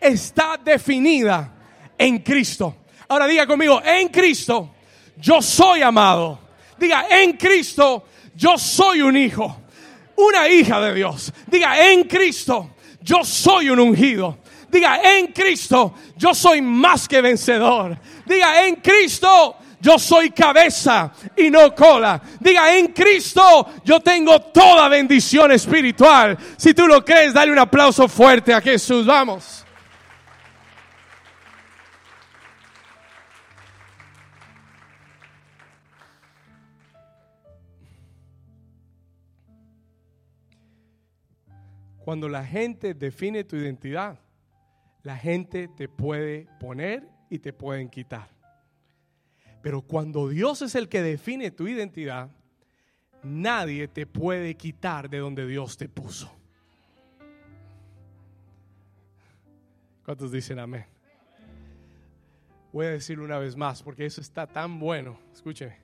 S1: está definida en Cristo. Ahora diga conmigo, en Cristo yo soy amado. Diga, en Cristo yo soy un hijo, una hija de Dios. Diga, en Cristo yo soy un ungido. Diga, en Cristo yo soy más que vencedor. Diga, en Cristo yo soy cabeza y no cola. Diga, en Cristo yo tengo toda bendición espiritual. Si tú lo crees, dale un aplauso fuerte a Jesús. Vamos. Cuando la gente define tu identidad, la gente te puede poner y te pueden quitar. Pero cuando Dios es el que define tu identidad, nadie te puede quitar de donde Dios te puso. ¿Cuántos dicen amén? Voy a decirlo una vez más porque eso está tan bueno. Escúcheme.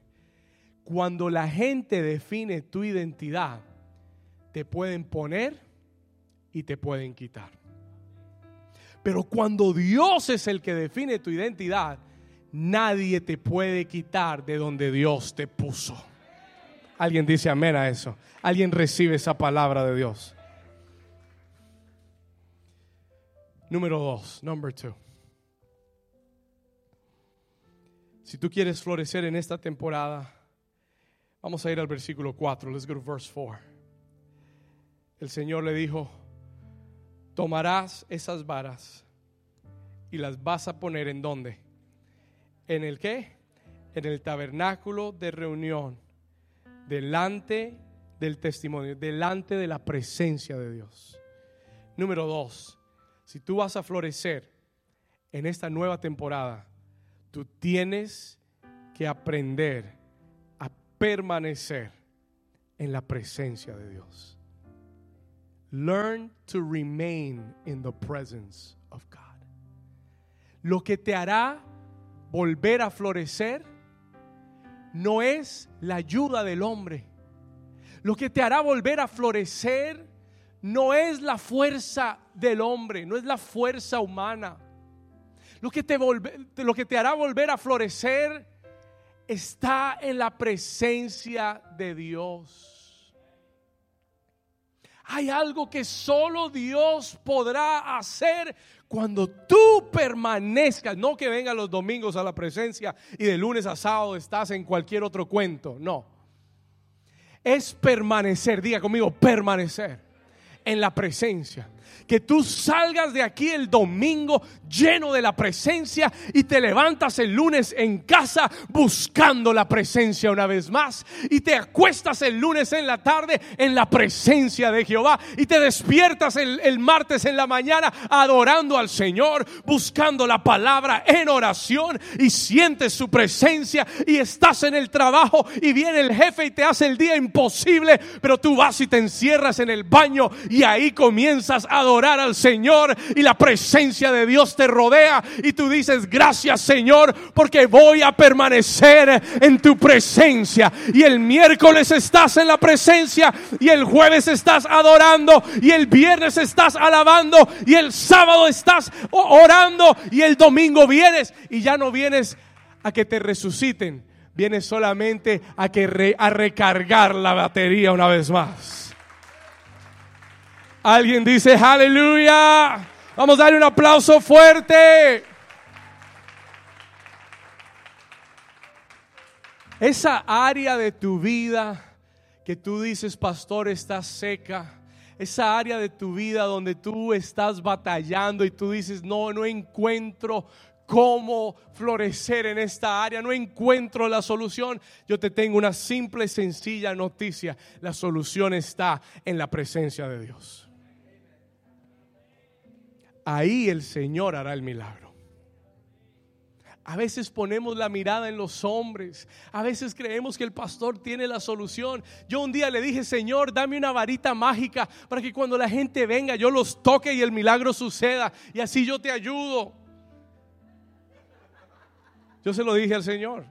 S1: Cuando la gente define tu identidad, te pueden poner y te pueden quitar. Pero cuando Dios es el que define tu identidad, nadie te puede quitar de donde Dios te puso. Alguien dice amén a eso. Alguien recibe esa palabra de Dios. Número dos, number two. Si tú quieres florecer en esta temporada, vamos a ir al versículo 4. Let's go to verse 4. El Señor le dijo, tomarás esas varas y las vas a poner en dónde? ¿En el qué? En el tabernáculo de reunión, delante del testimonio, delante de la presencia de Dios. Número dos, si tú vas a florecer en esta nueva temporada, tú tienes que aprender a permanecer en la presencia de Dios. Learn to remain in the presence of God. Lo que te hará volver a florecer no es la ayuda del hombre. Lo que te hará volver a florecer no es la fuerza del hombre, no es la fuerza humana. Lo que te, lo que te hará volver a florecer está en la presencia de Dios. Hay algo que solo Dios podrá hacer cuando tú permanezcas. No que vengan los domingos a la presencia y de lunes a sábado estás en cualquier otro cuento. No. Es permanecer. Diga conmigo, permanecer en la presencia que tú salgas de aquí el domingo lleno de la presencia y te levantas el lunes en casa buscando la presencia una vez más y te acuestas el lunes en la tarde en la presencia de Jehová y te despiertas el, martes en la mañana adorando al Señor, buscando la palabra en oración y sientes su presencia y estás en el trabajo y viene el jefe y te hace el día imposible, pero tú vas y te encierras en el baño y ahí comienzas adorar al Señor y la presencia de Dios te rodea y tú dices, gracias Señor, porque voy a permanecer en tu presencia. Y el miércoles estás en la presencia y el jueves estás adorando y el viernes estás alabando y el sábado estás orando y el domingo vienes y ya no vienes a que te resuciten, vienes solamente a que a recargar la batería una vez más. Alguien dice, aleluya. Vamos a darle un aplauso fuerte. Esa área de tu vida que tú dices, pastor, está seca. Esa área de tu vida donde tú estás batallando y tú dices, no, no encuentro cómo florecer en esta área, no encuentro la solución. Yo te tengo una simple, sencilla noticia. La solución está en la presencia de Dios. Ahí el Señor hará el milagro. A veces ponemos la mirada en los hombres. A veces creemos que el pastor tiene la solución. Yo un día le dije, Señor, dame una varita mágica para que cuando la gente venga yo los toque y el milagro suceda. Y así yo te ayudo. Yo se lo dije al Señor.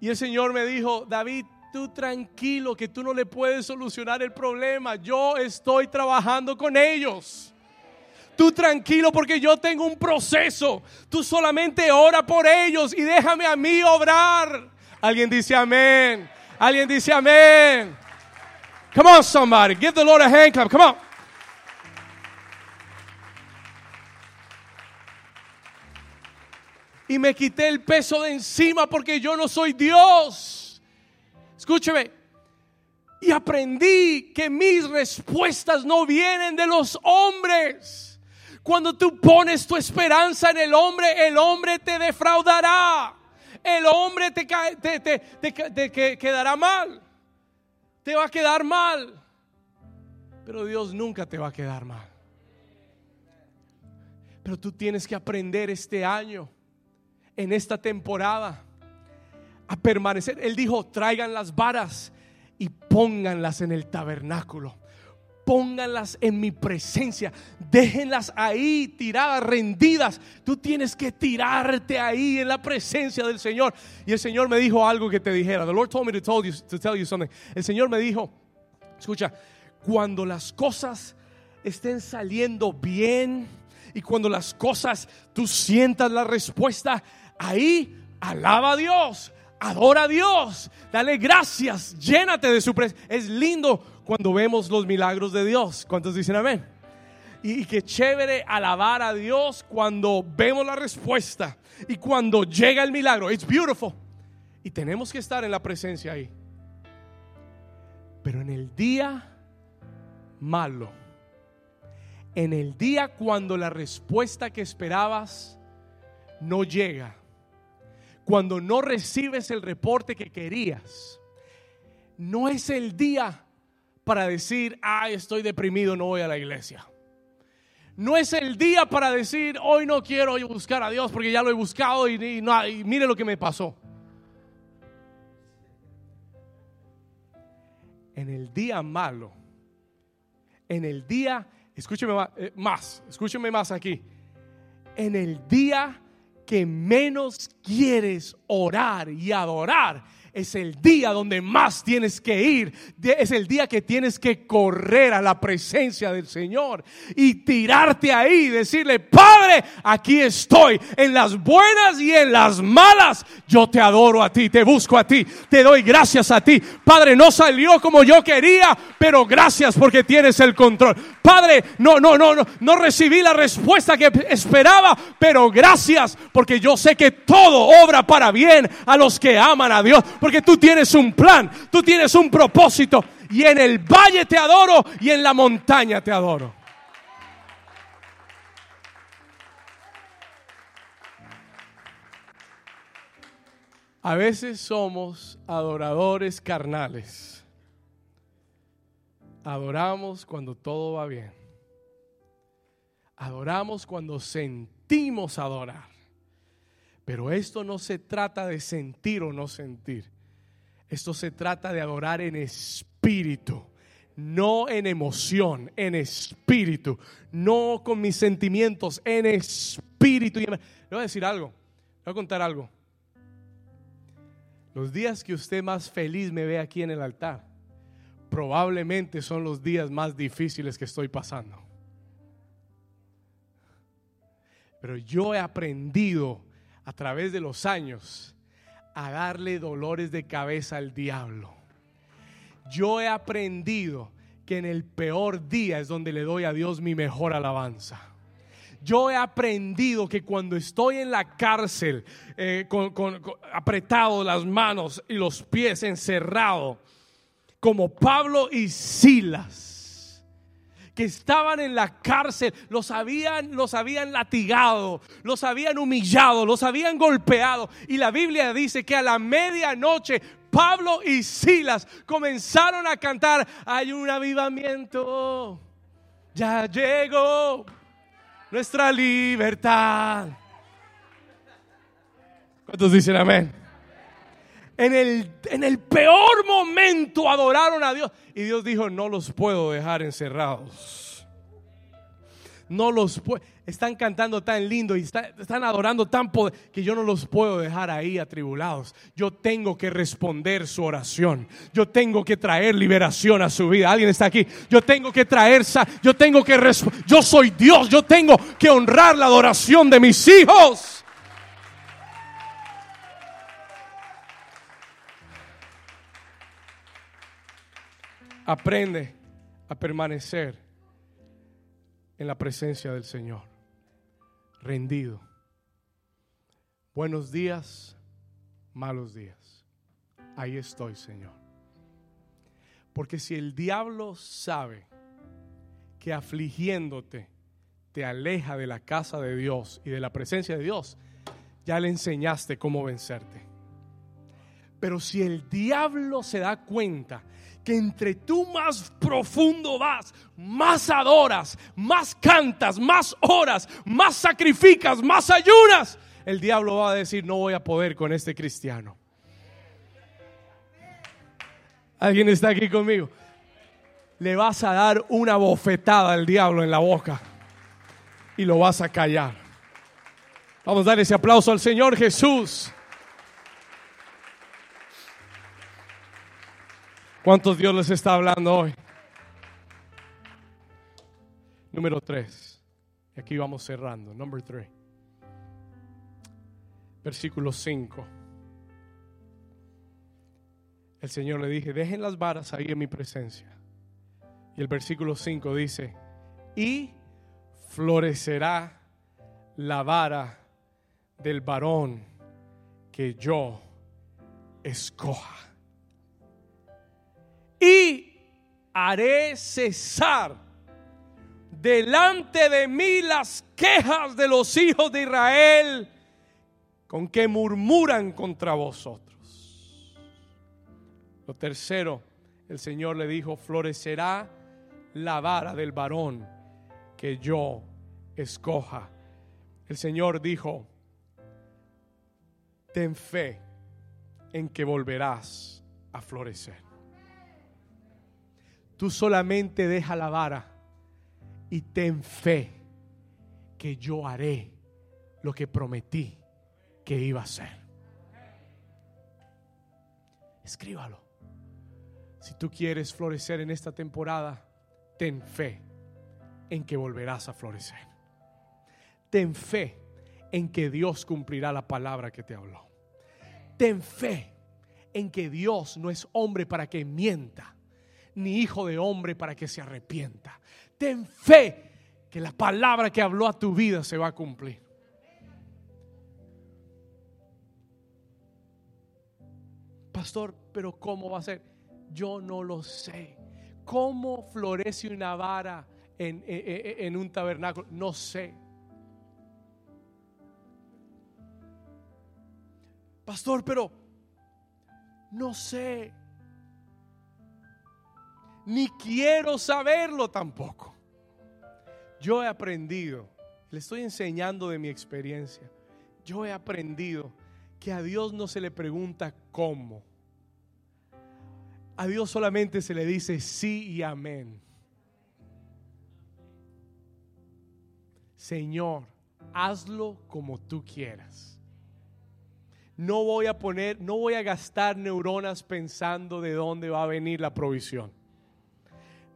S1: Y el Señor me dijo, David, tú tranquilo que tú no le puedes solucionar el problema. Yo estoy trabajando con ellos. Tú tranquilo porque yo tengo un proceso. Tú solamente ora por ellos y déjame a mí obrar. Alguien dice amén. Alguien dice amén. Come on, somebody. Give the Lord a hand clap. Come on. Y me quité el peso de encima porque yo no soy Dios. Escúcheme. Y aprendí que mis respuestas no vienen de los hombres. Cuando tú pones tu esperanza en el hombre, el hombre te defraudará. El hombre te, te, quedará mal. Te va a quedar mal. Pero Dios nunca te va a quedar mal. Pero tú tienes que aprender este año, en esta temporada, a permanecer. Él dijo, traigan las varas y pónganlas en el tabernáculo pónganlas en mi presencia, déjenlas ahí tiradas, rendidas. Tú tienes que tirarte ahí en la presencia del Señor. Y el Señor me dijo algo que te dijera. The Lord told me to, tell you, to tell you something. El Señor me dijo, escucha, cuando las cosas estén saliendo bien y cuando las cosas tú sientas la respuesta, ahí alaba a Dios. Adora a Dios, dale gracias, llénate de su presencia. Es lindo cuando vemos los milagros de Dios. ¿Cuántos dicen amén? Y, qué chévere alabar a Dios cuando vemos la respuesta y cuando llega el milagro. It's beautiful. Y tenemos que estar en la presencia ahí. Pero en el día malo, en el día cuando la respuesta que esperabas no llega, cuando no recibes el reporte que querías, no es el día para decir, ay, estoy deprimido, no voy a la iglesia. No es el día para decir, hoy no quiero buscar a Dios porque ya lo he buscado y, mire lo que me pasó. En el día malo, en el día, escúcheme más, eh, más, escúcheme más aquí, en el día que menos quieres orar y adorar, es el día donde más tienes que ir. Es el día que tienes que correr a la presencia del Señor y tirarte ahí y decirle, Padre, aquí estoy en las buenas y en las malas. Yo te adoro a ti, te busco a ti, te doy gracias a ti. Padre, no salió como yo quería, pero gracias porque tienes el control. Padre, no, no, no, no, no recibí la respuesta que esperaba, pero gracias porque yo sé que todo obra para bien a los que aman a Dios porque tú tienes un plan, tú tienes un propósito. Y en el valle te adoro y en la montaña te adoro. A veces somos adoradores carnales. Adoramos cuando todo va bien. Adoramos cuando sentimos adorar. Pero esto no se trata de sentir o no sentir. Esto se trata de adorar en espíritu, no en emoción, en espíritu, no con mis sentimientos, en espíritu. Le voy a decir algo, le voy a contar algo. Los días que usted más feliz me ve aquí en el altar, probablemente son los días más difíciles que estoy pasando. Pero yo he aprendido a través de los años a darle dolores de cabeza al diablo. Yo he aprendido que en el peor día es donde le doy a Dios mi mejor alabanza. Yo he aprendido que cuando estoy en la cárcel, eh, con, apretado las manos y los pies encerrados, como Pablo y Silas, que estaban en la cárcel, los habían, los habían latigado, los habían humillado, los habían golpeado. Y la Biblia dice que a la medianoche Pablo y Silas comenzaron a cantar, hay un avivamiento Ya llegó nuestra libertad. ¿Cuántos dicen amén? En el, en el peor momento adoraron a Dios. Y Dios dijo, no los puedo dejar encerrados. No los puedo. Están cantando tan lindo y están adorando tan poder que yo no los puedo dejar ahí atribulados. Yo tengo que responder su oración. Yo tengo que traer liberación a su vida. Alguien está aquí. Yo tengo que traer, yo tengo que yo soy Dios. Yo tengo que honrar la adoración de mis hijos. Aprende a permanecer en la presencia del Señor, rendido. Buenos días, malos días. Ahí estoy, Señor. Porque si el diablo sabe que afligiéndote te aleja de la casa de Dios y de la presencia de Dios, ya le enseñaste cómo vencerte. Pero si el diablo se da cuenta que entre tú más profundo vas, más adoras, más cantas, más oras, más sacrificas, más ayunas, el diablo va a decir, no voy a poder con este cristiano. ¿Alguien está aquí conmigo? Le vas a dar una bofetada al diablo en la boca y lo vas a callar. Vamos a dar ese aplauso al Señor Jesús. ¿Cuántos Dios les está hablando hoy? Número 3. Y aquí vamos cerrando. Número 3. Versículo 5. El Señor le dije, dejen las varas ahí en mi presencia. Y el versículo 5 dice, y florecerá la vara del varón que yo escoja y haré cesar delante de mí las quejas de los hijos de Israel con que murmuran contra vosotros. Lo tercero, el Señor le dijo, florecerá la vara del varón que yo escoja. El Señor dijo, ten fe en que volverás a florecer. Tú solamente deja la vara y ten fe que yo haré lo que prometí que iba a hacer. Escríbalo. Si tú quieres florecer en esta temporada, ten fe en que volverás a florecer. Ten fe en que Dios cumplirá la palabra que te habló. Ten fe en que Dios no es hombre para que mienta ni hijo de hombre para que se arrepienta. Ten fe que la palabra que habló a tu vida se va a cumplir. Pastor, pero ¿cómo va a ser? Yo no lo sé. ¿Cómo florece una vara en, un tabernáculo? No sé. Pastor, pero no sé ni quiero saberlo tampoco. Yo he aprendido, le estoy enseñando de mi experiencia, yo he aprendido que a Dios no se le pregunta cómo. A Dios solamente se le dice sí y amén. Señor, hazlo como tú quieras. No voy a poner, no voy a gastar neuronas pensando de dónde va a venir la provisión.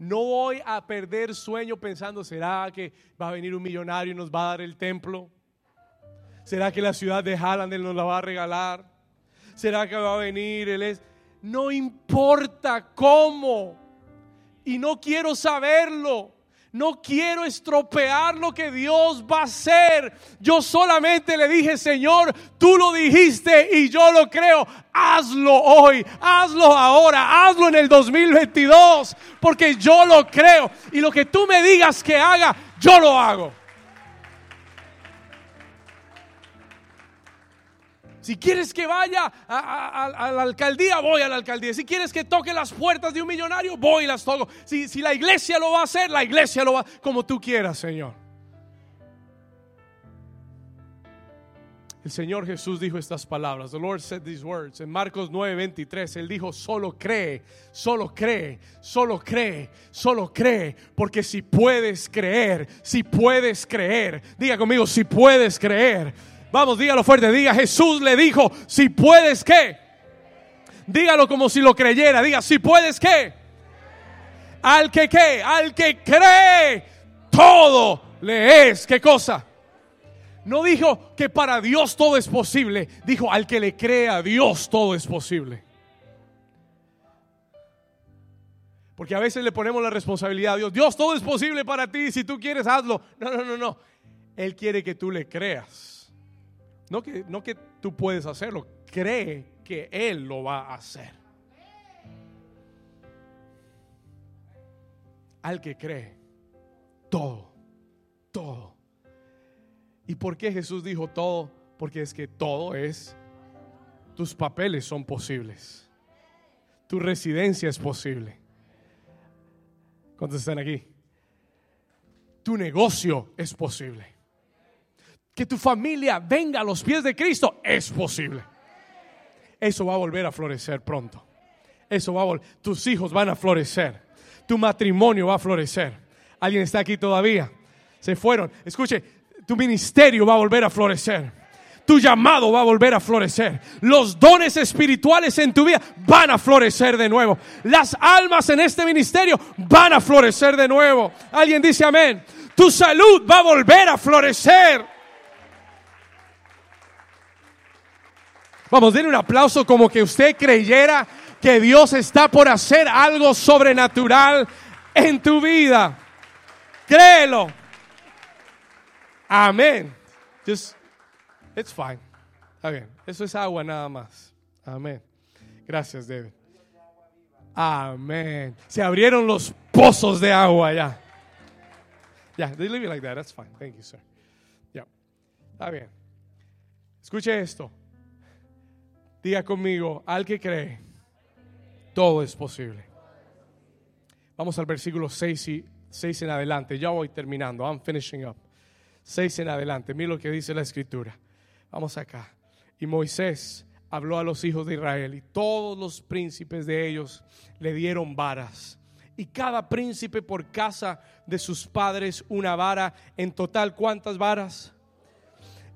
S1: No voy a perder sueño pensando, ¿será que va a venir un millonario y nos va a dar el templo? ¿Será que la ciudad de Hallandel nos la va a regalar? ¿Será que va a venir el es? No importa cómo. Y no quiero saberlo. No quiero estropear lo que Dios va a hacer. Yo solamente le dije, Señor, tú lo dijiste y yo lo creo. Hazlo hoy, hazlo ahora, hazlo en el 2022, porque yo lo creo. Y lo que tú me digas que haga, yo lo hago. Si quieres que vaya a, la alcaldía, voy a la alcaldía. Si quieres que toque las puertas de un millonario, voy y las toco. Si, si la iglesia lo va a hacer, la iglesia lo va como tú quieras, Señor. El Señor Jesús dijo estas palabras. The Lord said these words. En Marcos 9:23, Él dijo, solo cree, solo cree, solo cree, solo cree. Porque si puedes creer, si puedes creer, diga conmigo, si puedes creer Vamos, dígalo fuerte. Diga, Jesús le dijo, si puedes qué. Dígalo como si lo creyera. Diga, si puedes qué. Al que qué, al que cree, todo le es. ¿Qué cosa? No dijo que para Dios todo es posible. Dijo, al que le cree a Dios todo es posible. Porque a veces le ponemos la responsabilidad a Dios. Dios, todo es posible para ti. Si tú quieres, hazlo. No, no, no, no. Él quiere que tú le creas. No que, no que tú puedes hacerlo, cree que Él lo va a hacer. Al que cree, todo, todo. ¿Y por qué Jesús dijo todo? Porque es que todo es, tus papeles son posibles. Tu residencia es posible. ¿Cuántos están aquí? Tu negocio es posible que tu familia venga a los pies de Cristo, es posible. Eso va a volver a florecer pronto. Eso va a volver. Tus hijos van a florecer. Tu matrimonio va a florecer. ¿Alguien está aquí todavía? Se fueron. Escuche, tu ministerio va a volver a florecer. Tu llamado va a volver a florecer. Los dones espirituales en tu vida van a florecer de nuevo. Las almas en este ministerio van a florecer de nuevo. Alguien dice amén. Tu salud va a volver a florecer. Vamos, denle un aplauso como que usted creyera que Dios está por hacer algo sobrenatural en tu vida. Créelo. Amén. Just, it's fine. Está bien. Eso es agua nada más. Amén. Gracias, David. Amén. Se abrieron los pozos de agua ya. Yeah, leave it like that. That's fine. Thank you, sir. Yeah. Está bien. Escuche esto. Diga conmigo, al que cree, todo es posible. Vamos al versículo 6 y 6 en adelante. Ya voy terminando. I'm finishing up. 6 en adelante. Mira lo que dice la escritura. Vamos acá. Y Moisés habló a los hijos de Israel y todos los príncipes de ellos le dieron varas. Y cada príncipe por casa de sus padres una vara. En total, ¿cuántas varas?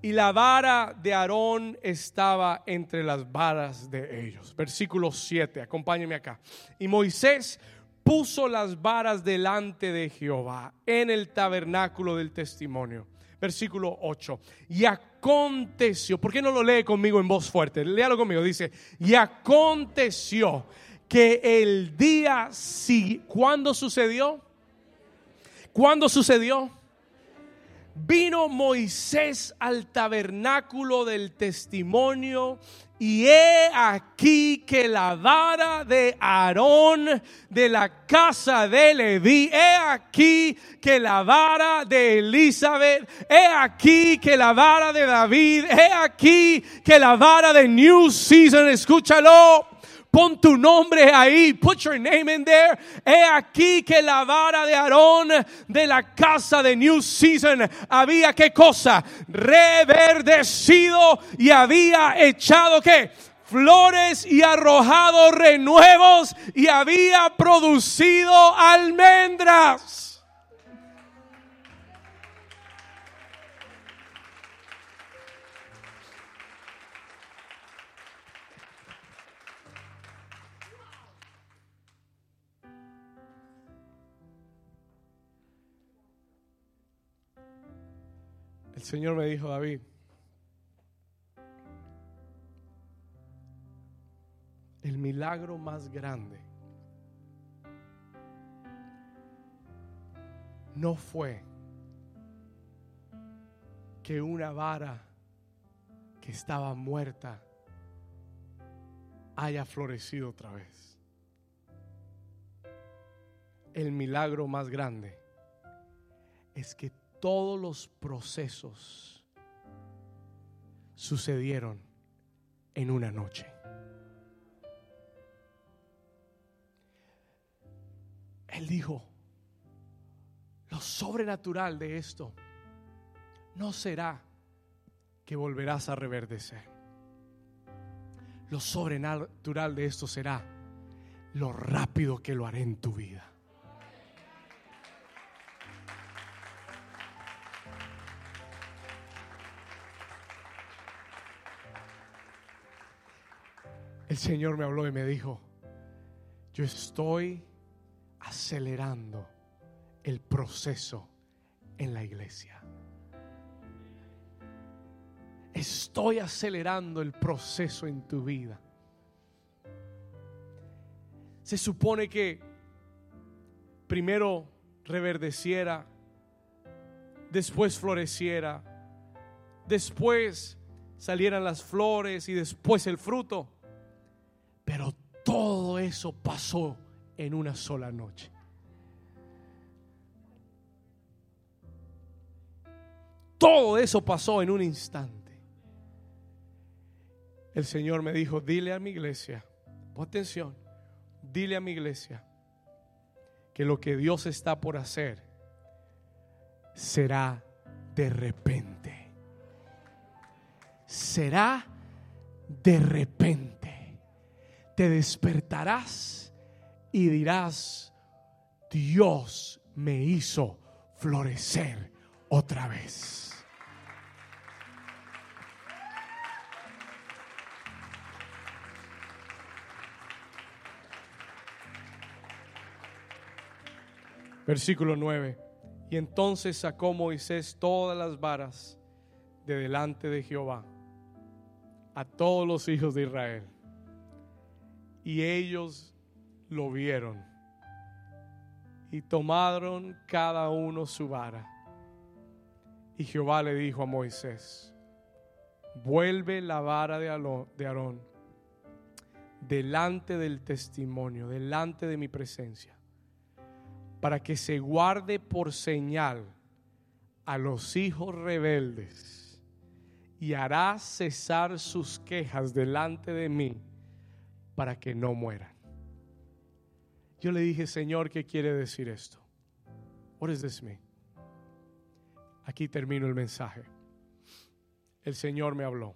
S1: Y la vara de Aarón estaba entre las varas de ellos. Versículo 7, acompáñenme acá. Y Moisés puso las varas delante de Jehová en el tabernáculo del testimonio. Versículo 8. Y aconteció, ¿por qué no lo lee conmigo en voz fuerte? Léalo conmigo, dice, y aconteció que el día, sí, ¿cuándo sucedió? ¿Cuándo sucedió? Vino Moisés al tabernáculo del testimonio y he aquí que la vara de Aarón de la casa de Leví, he aquí que la vara de Elizabeth, he aquí que la vara de David, he aquí que la vara de New Season, escúchalo Pon tu nombre ahí. Put your name in there. He aquí que la vara de Aarón de la casa de New Season había qué cosa? Reverdecido y había echado qué? flores y arrojado renuevos y había producido almendras. Señor me dijo, David, el milagro más grande no fue que una vara que estaba muerta haya florecido otra vez. El milagro más grande es que todos los procesos sucedieron en una noche. Él dijo, lo sobrenatural de esto no será que volverás a reverdecer. Lo sobrenatural de esto será lo rápido que lo haré en tu vida. El Señor me habló y me dijo, yo estoy acelerando el proceso en la iglesia. Estoy acelerando el proceso en tu vida. Se supone que primero reverdeciera, después floreciera, después salieran las flores y después el fruto. Todo eso pasó en una sola noche. Todo eso pasó en un instante. El Señor me dijo, dile a mi iglesia, pon atención, dile a mi iglesia que lo que Dios está por hacer será de repente. Será de repente te despertarás y dirás, Dios me hizo florecer otra vez. Versículo 9. Y entonces sacó Moisés todas las varas de delante de Jehová a todos los hijos de Israel y ellos lo vieron. Y tomaron cada uno su vara. Y Jehová le dijo a Moisés, vuelve la vara de Aarón delante del testimonio, delante de mi presencia, para que se guarde por señal a los hijos rebeldes y hará cesar sus quejas delante de mí para que no mueran. Yo le dije, Señor, ¿qué quiere decir esto? What does this mean? Aquí termino el mensaje. El Señor me habló.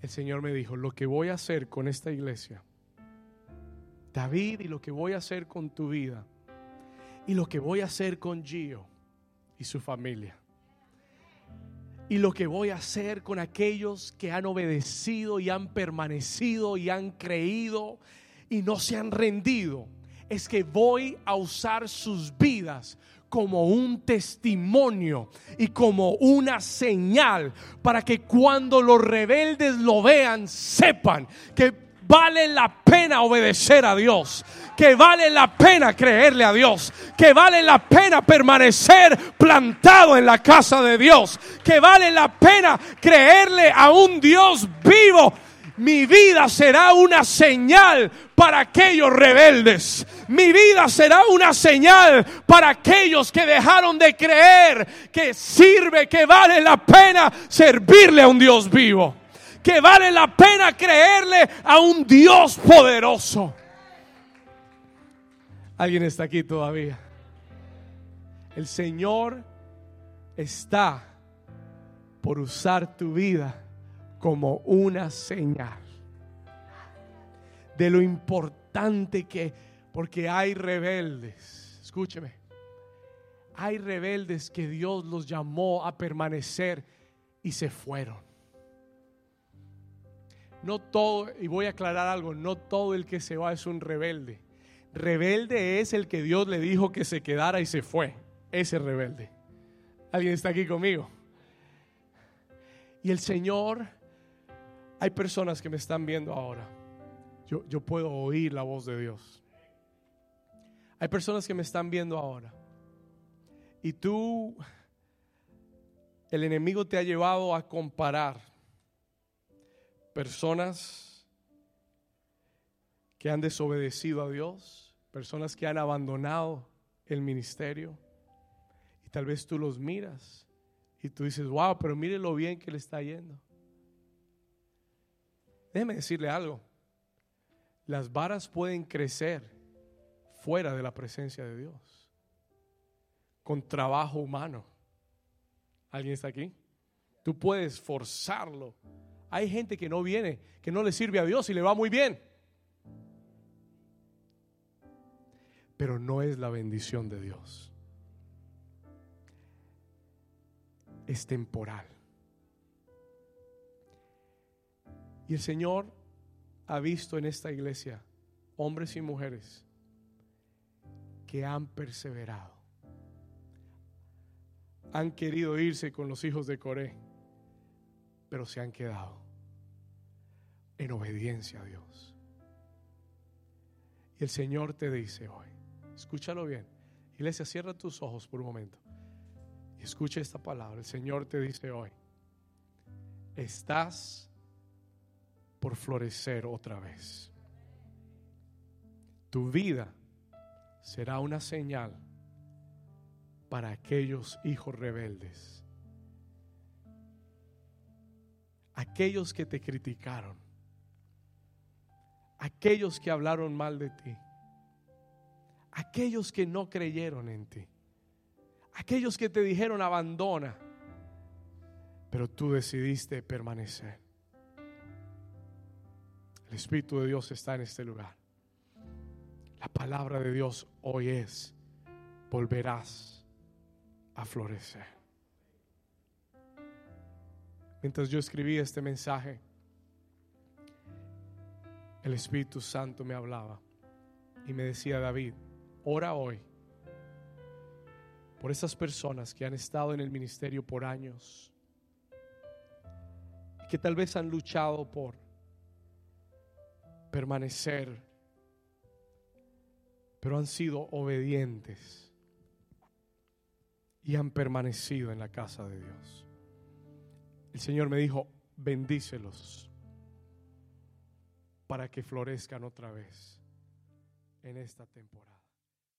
S1: El Señor me dijo, lo que voy a hacer con esta iglesia, David, y lo que voy a hacer con tu vida, y lo que voy a hacer con Gio y su familia, y lo que voy a hacer con aquellos que han obedecido y han permanecido y han creído y no se han rendido es que voy a usar sus vidas como un testimonio y como una señal para que cuando los rebeldes lo vean sepan que vale la pena obedecer a Dios, que vale la pena creerle a Dios, que vale la pena permanecer plantado en la casa de Dios, que vale la pena creerle a un Dios vivo. Mi vida será una señal para aquellos rebeldes. Mi vida será una señal para aquellos que dejaron de creer que sirve, que vale la pena servirle a un Dios vivo que vale la pena creerle a un Dios poderoso. ¿Alguien está aquí todavía? El Señor está por usar tu vida como una señal de lo importante que, porque hay rebeldes, escúcheme, hay rebeldes que Dios los llamó a permanecer y se fueron. No todo, y voy a aclarar algo, no todo el que se va es un rebelde. Rebelde es el que Dios le dijo que se quedara y se fue. Ese rebelde. ¿Alguien está aquí conmigo? Y el Señor, hay personas que me están viendo ahora. Yo, yo puedo oír la voz de Dios. Hay personas que me están viendo ahora. Y tú, el enemigo te ha llevado a comparar personas que han desobedecido a Dios, personas que han abandonado el ministerio. Y tal vez tú los miras y tú dices, wow, pero mire lo bien que le está yendo. Déjeme decirle algo. Las varas pueden crecer fuera de la presencia de Dios, con trabajo humano. ¿Alguien está aquí? Tú puedes forzarlo. Hay gente que no viene, que no le sirve a Dios y le va muy bien. Pero no es la bendición de Dios. Es temporal. Y el Señor ha visto en esta iglesia hombres y mujeres que han perseverado. Han querido irse con los hijos de Coré, pero se han quedado en obediencia a Dios. Y el Señor te dice hoy, escúchalo bien, iglesia, cierra tus ojos por un momento y escucha esta palabra. El Señor te dice hoy, estás por florecer otra vez. Tu vida será una señal para aquellos hijos rebeldes, aquellos que te criticaron, aquellos que hablaron mal de ti, aquellos que no creyeron en ti, aquellos que te dijeron abandona, pero tú decidiste permanecer. El Espíritu de Dios está en este lugar. La palabra de Dios hoy es, volverás a florecer. Mientras yo escribí este mensaje, el Espíritu Santo me hablaba y me decía, David, ora hoy por esas personas que han estado en el ministerio por años y que tal vez han luchado por permanecer, pero han sido obedientes y han permanecido en la casa de Dios. El Señor me dijo, bendícelos para que florezcan otra vez en esta temporada.